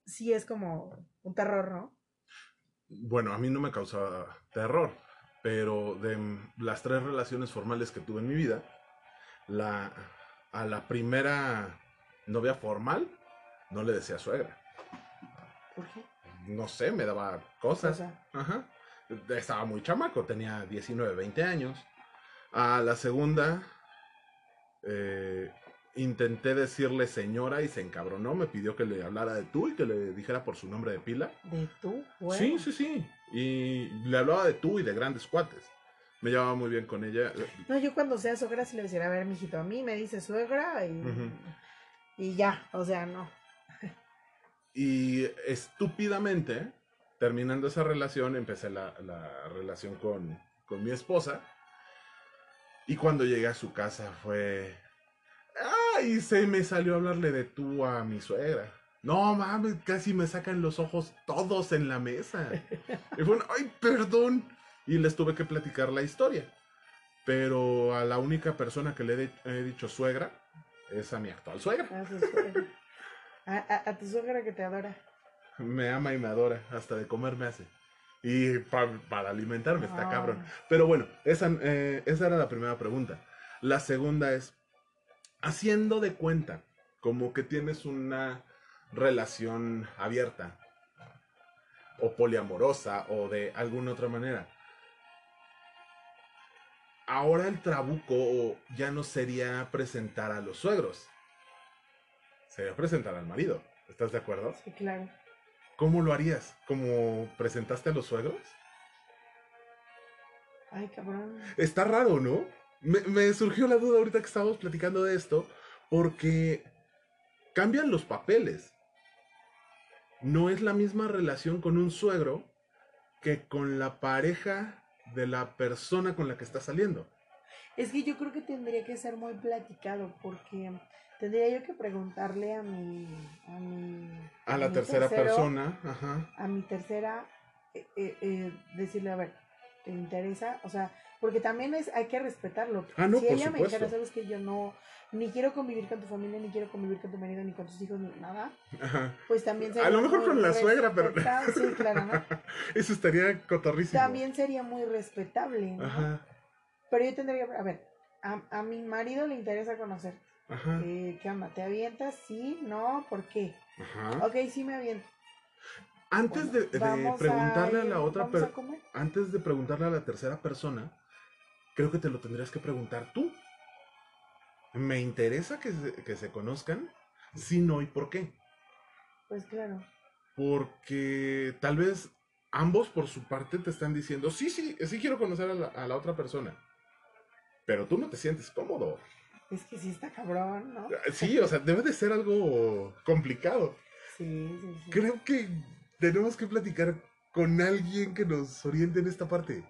Sí es como un terror, ¿no? Bueno, a mí no me causaba terror, pero de las tres relaciones formales que tuve en mi vida, la, a la primera novia formal no le decía suegra. ¿Por qué? No sé, me daba cosas. Ajá. Estaba muy chamaco, tenía 19, 20 años. A la segunda, eh, intenté decirle señora y se encabronó, me pidió que le hablara de tú y que le dijera por su nombre de pila. de tú. Sí, sí, sí. Y le hablaba de tú y de grandes cuates. Me llevaba muy bien con ella. No, yo cuando sea suegra sí le decía, a ver, mijito, a mí me dice suegra y, y ya, o sea, no. Y estúpidamente, terminando esa relación, empecé la, la relación con, con mi esposa. Y cuando llegué a su casa fue... ¡Ay! Se me salió a hablarle de tú a mi suegra. No mames, casi me sacan los ojos todos en la mesa. Y fue, un, ¡ay, perdón! Y les tuve que platicar la historia. Pero a la única persona que le he, de- he dicho suegra es a mi actual suegra. A, su suegra. A, a- a tu suegra que te adora. Me ama y me adora, hasta de comer me hace. Y pa- para alimentarme está Ah. cabrón. Pero bueno, esa, eh, esa era la primera pregunta. La segunda es, haciendo de cuenta como que tienes una relación abierta o poliamorosa o de alguna otra manera. Ahora el trabuco ya no sería presentar a los suegros. Sería presentar al marido. ¿Estás de acuerdo? Sí, claro. ¿Cómo lo harías? ¿Cómo presentaste a los suegros? Ay, cabrón. Está raro, ¿no? Me, me surgió la duda ahorita que estábamos platicando de esto, porque cambian los papeles. No es la misma relación con un suegro que con la pareja de la persona con la que está saliendo. Es que yo creo que tendría que ser muy platicado porque tendría yo que preguntarle a mi... A, mi, A la mi tercera tercero, persona, ajá. A mi tercera eh, eh, eh, decirle, a ver, ¿te interesa? O sea, porque también es, hay que respetarlo. Ah, no, si por ella me supuesto. dijera, sabes que yo no, ni quiero convivir con tu familia, ni quiero convivir con tu marido, ni con tus hijos, ni nada, Ajá. pues también A sería lo mejor con la suegra, pero-. Sí, claro, ¿no? [laughs] Eso estaría cotorrísimo. También sería muy respetable, ¿no? Ajá, Pero yo tendría que, a ver, a, a mi marido le interesa conocer. ajá, Eh, ¿Qué onda? ¿Te avientas? Sí, no, ¿por qué? ajá. Ok, sí me aviento. Antes de, preguntarle a, la otra vamos a per- comer. antes de preguntarle a la tercera persona, creo que te lo tendrías que preguntar tú. ¿Me interesa que se, que se conozcan? Sí, no y por qué. Pues claro. Porque tal vez ambos por su parte te están diciendo, sí, sí, sí quiero conocer a la, a la otra persona. Pero tú no te sientes cómodo. Es que sí está cabrón, ¿no? Sí, o sea, debe de ser algo complicado. Sí, sí, sí. Creo que tenemos que platicar con alguien que nos oriente en esta parte.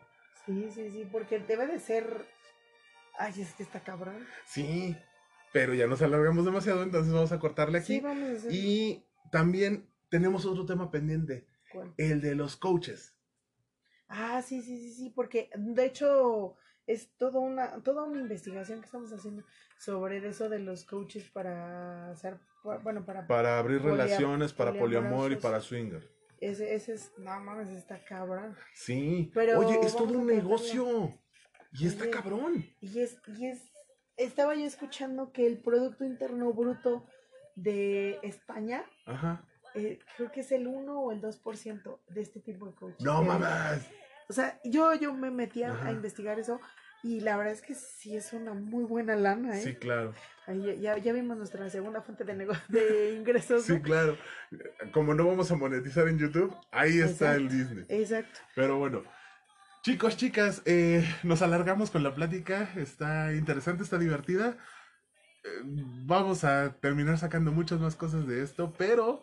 Sí, sí, sí, porque debe de ser. Ay, es que está cabrón. Sí, pero ya nos alargamos demasiado, entonces vamos a cortarle aquí. Sí, vamos a hacer. y también tenemos otro tema pendiente, ¿Cuál? el de los coaches. Ah, sí, sí, sí, sí, porque de hecho es toda una, toda una investigación que estamos haciendo sobre eso de los coaches para hacer, bueno, para, Para abrir relaciones, para poliamor y para swinger. Ese, ese es, no mames, está cabrón. Sí, Pero oye, es todo un negocio. Y está Oye. cabrón. Y es, y es, estaba yo escuchando que el Producto Interno Bruto de España, Ajá. eh, creo que es el 1 o el 2% de este tipo de coaches. No mames. O sea, yo, yo me metí a, Ajá. a investigar eso y la verdad es que sí es una muy buena lana, ¿eh? Sí, claro. Ahí ya, ya, vimos nuestra segunda fuente de, de [laughs] ingresos. Sí, ¿no? claro. Como no vamos a monetizar en YouTube, ahí está el Disney. Exacto. Pero bueno, chicos, chicas, eh, nos alargamos con la plática. Está interesante, está divertida. Eh, vamos a terminar sacando muchas más cosas de esto, pero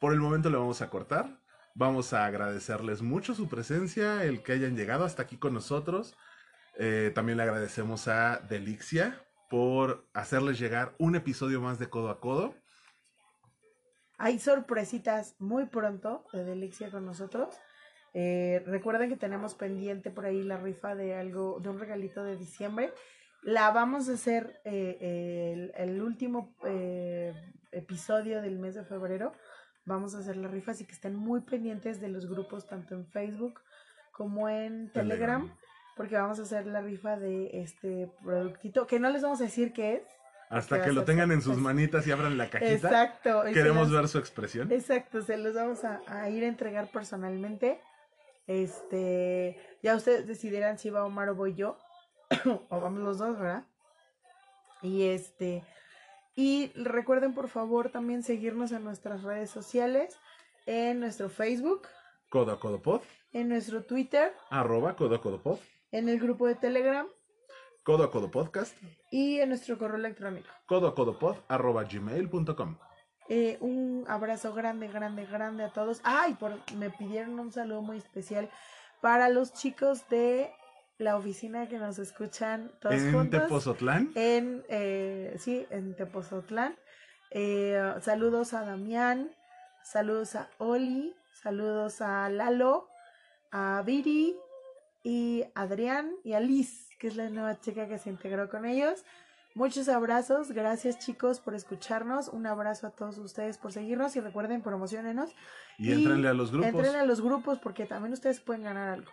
por el momento le vamos a cortar. Vamos a agradecerles mucho su presencia, el que hayan llegado hasta aquí con nosotros. Eh, también le agradecemos a Delixia por hacerles llegar un episodio más de Codo a Codo. Hay sorpresitas muy pronto de Delixia con nosotros. Eh, recuerden que tenemos pendiente por ahí la rifa de algo, de un regalito de diciembre. La vamos a hacer eh, el, el último eh, episodio del mes de febrero. Vamos a hacer la rifa, así que estén muy pendientes de los grupos tanto en Facebook como en Telegram, Telegram. Porque vamos a hacer la rifa de este productito, que no les vamos a decir qué es. Hasta que lo tengan en sus manitas y abran la cajita. Exacto. Queremos ver su expresión. Exacto, se los vamos a, a ir a entregar personalmente. Este, ya ustedes decidirán si va Omar o voy yo, [coughs] o vamos los dos, ¿verdad? Y este, y recuerden por favor también seguirnos en nuestras redes sociales, en nuestro Facebook, Codo a Codo Pod. en nuestro Twitter, arroba codo a codo pod, en el grupo de Telegram codo a codo podcast, y en nuestro correo electrónico. codo a codo pod, arroba gmail.com. Eh, un abrazo grande, grande, grande a todos. Ay, por, me pidieron un saludo muy especial para los chicos de la oficina que nos escuchan todos En juntos. Tepozotlán, En, eh, sí, en Tepozotlán. Eh, saludos a Damián, saludos a Oli, saludos a Lalo, a Viri y Adrián y a Liz, que es la nueva chica que se integró con ellos. Muchos abrazos, gracias chicos por escucharnos, un abrazo a todos ustedes por seguirnos y recuerden promocionenos y entrenle a los grupos. Entren a los grupos porque también ustedes pueden ganar algo.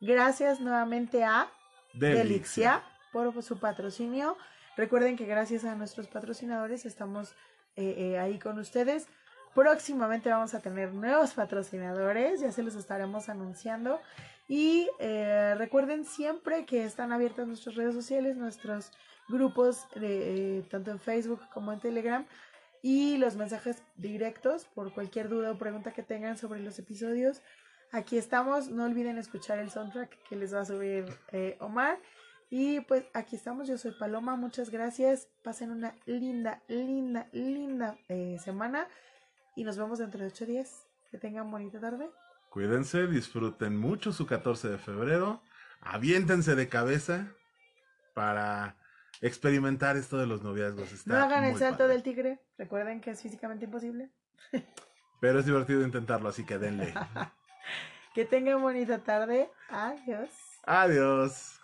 Gracias nuevamente a Delixia por su patrocinio. Recuerden que gracias a nuestros patrocinadores estamos eh, eh, ahí con ustedes. Próximamente vamos a tener nuevos patrocinadores, ya se los estaremos anunciando. Y eh, recuerden siempre que están abiertas nuestras redes sociales, nuestros grupos, de, eh, tanto en Facebook como en Telegram, y los mensajes directos por cualquier duda o pregunta que tengan sobre los episodios. Aquí estamos, no olviden escuchar el soundtrack que les va a subir eh, Omar. Y pues aquí estamos, yo soy Paloma, muchas gracias, pasen una linda, linda, linda semana y nos vemos dentro de ocho días. Que tengan bonita tarde. Cuídense, disfruten mucho su 14 de febrero. Aviéntense de cabeza para experimentar esto de los noviazgos. Está no hagan el salto padre. del tigre, recuerden que es físicamente imposible. Pero es divertido intentarlo, así que denle. [laughs] Que tengan bonita tarde. Adiós. Adiós.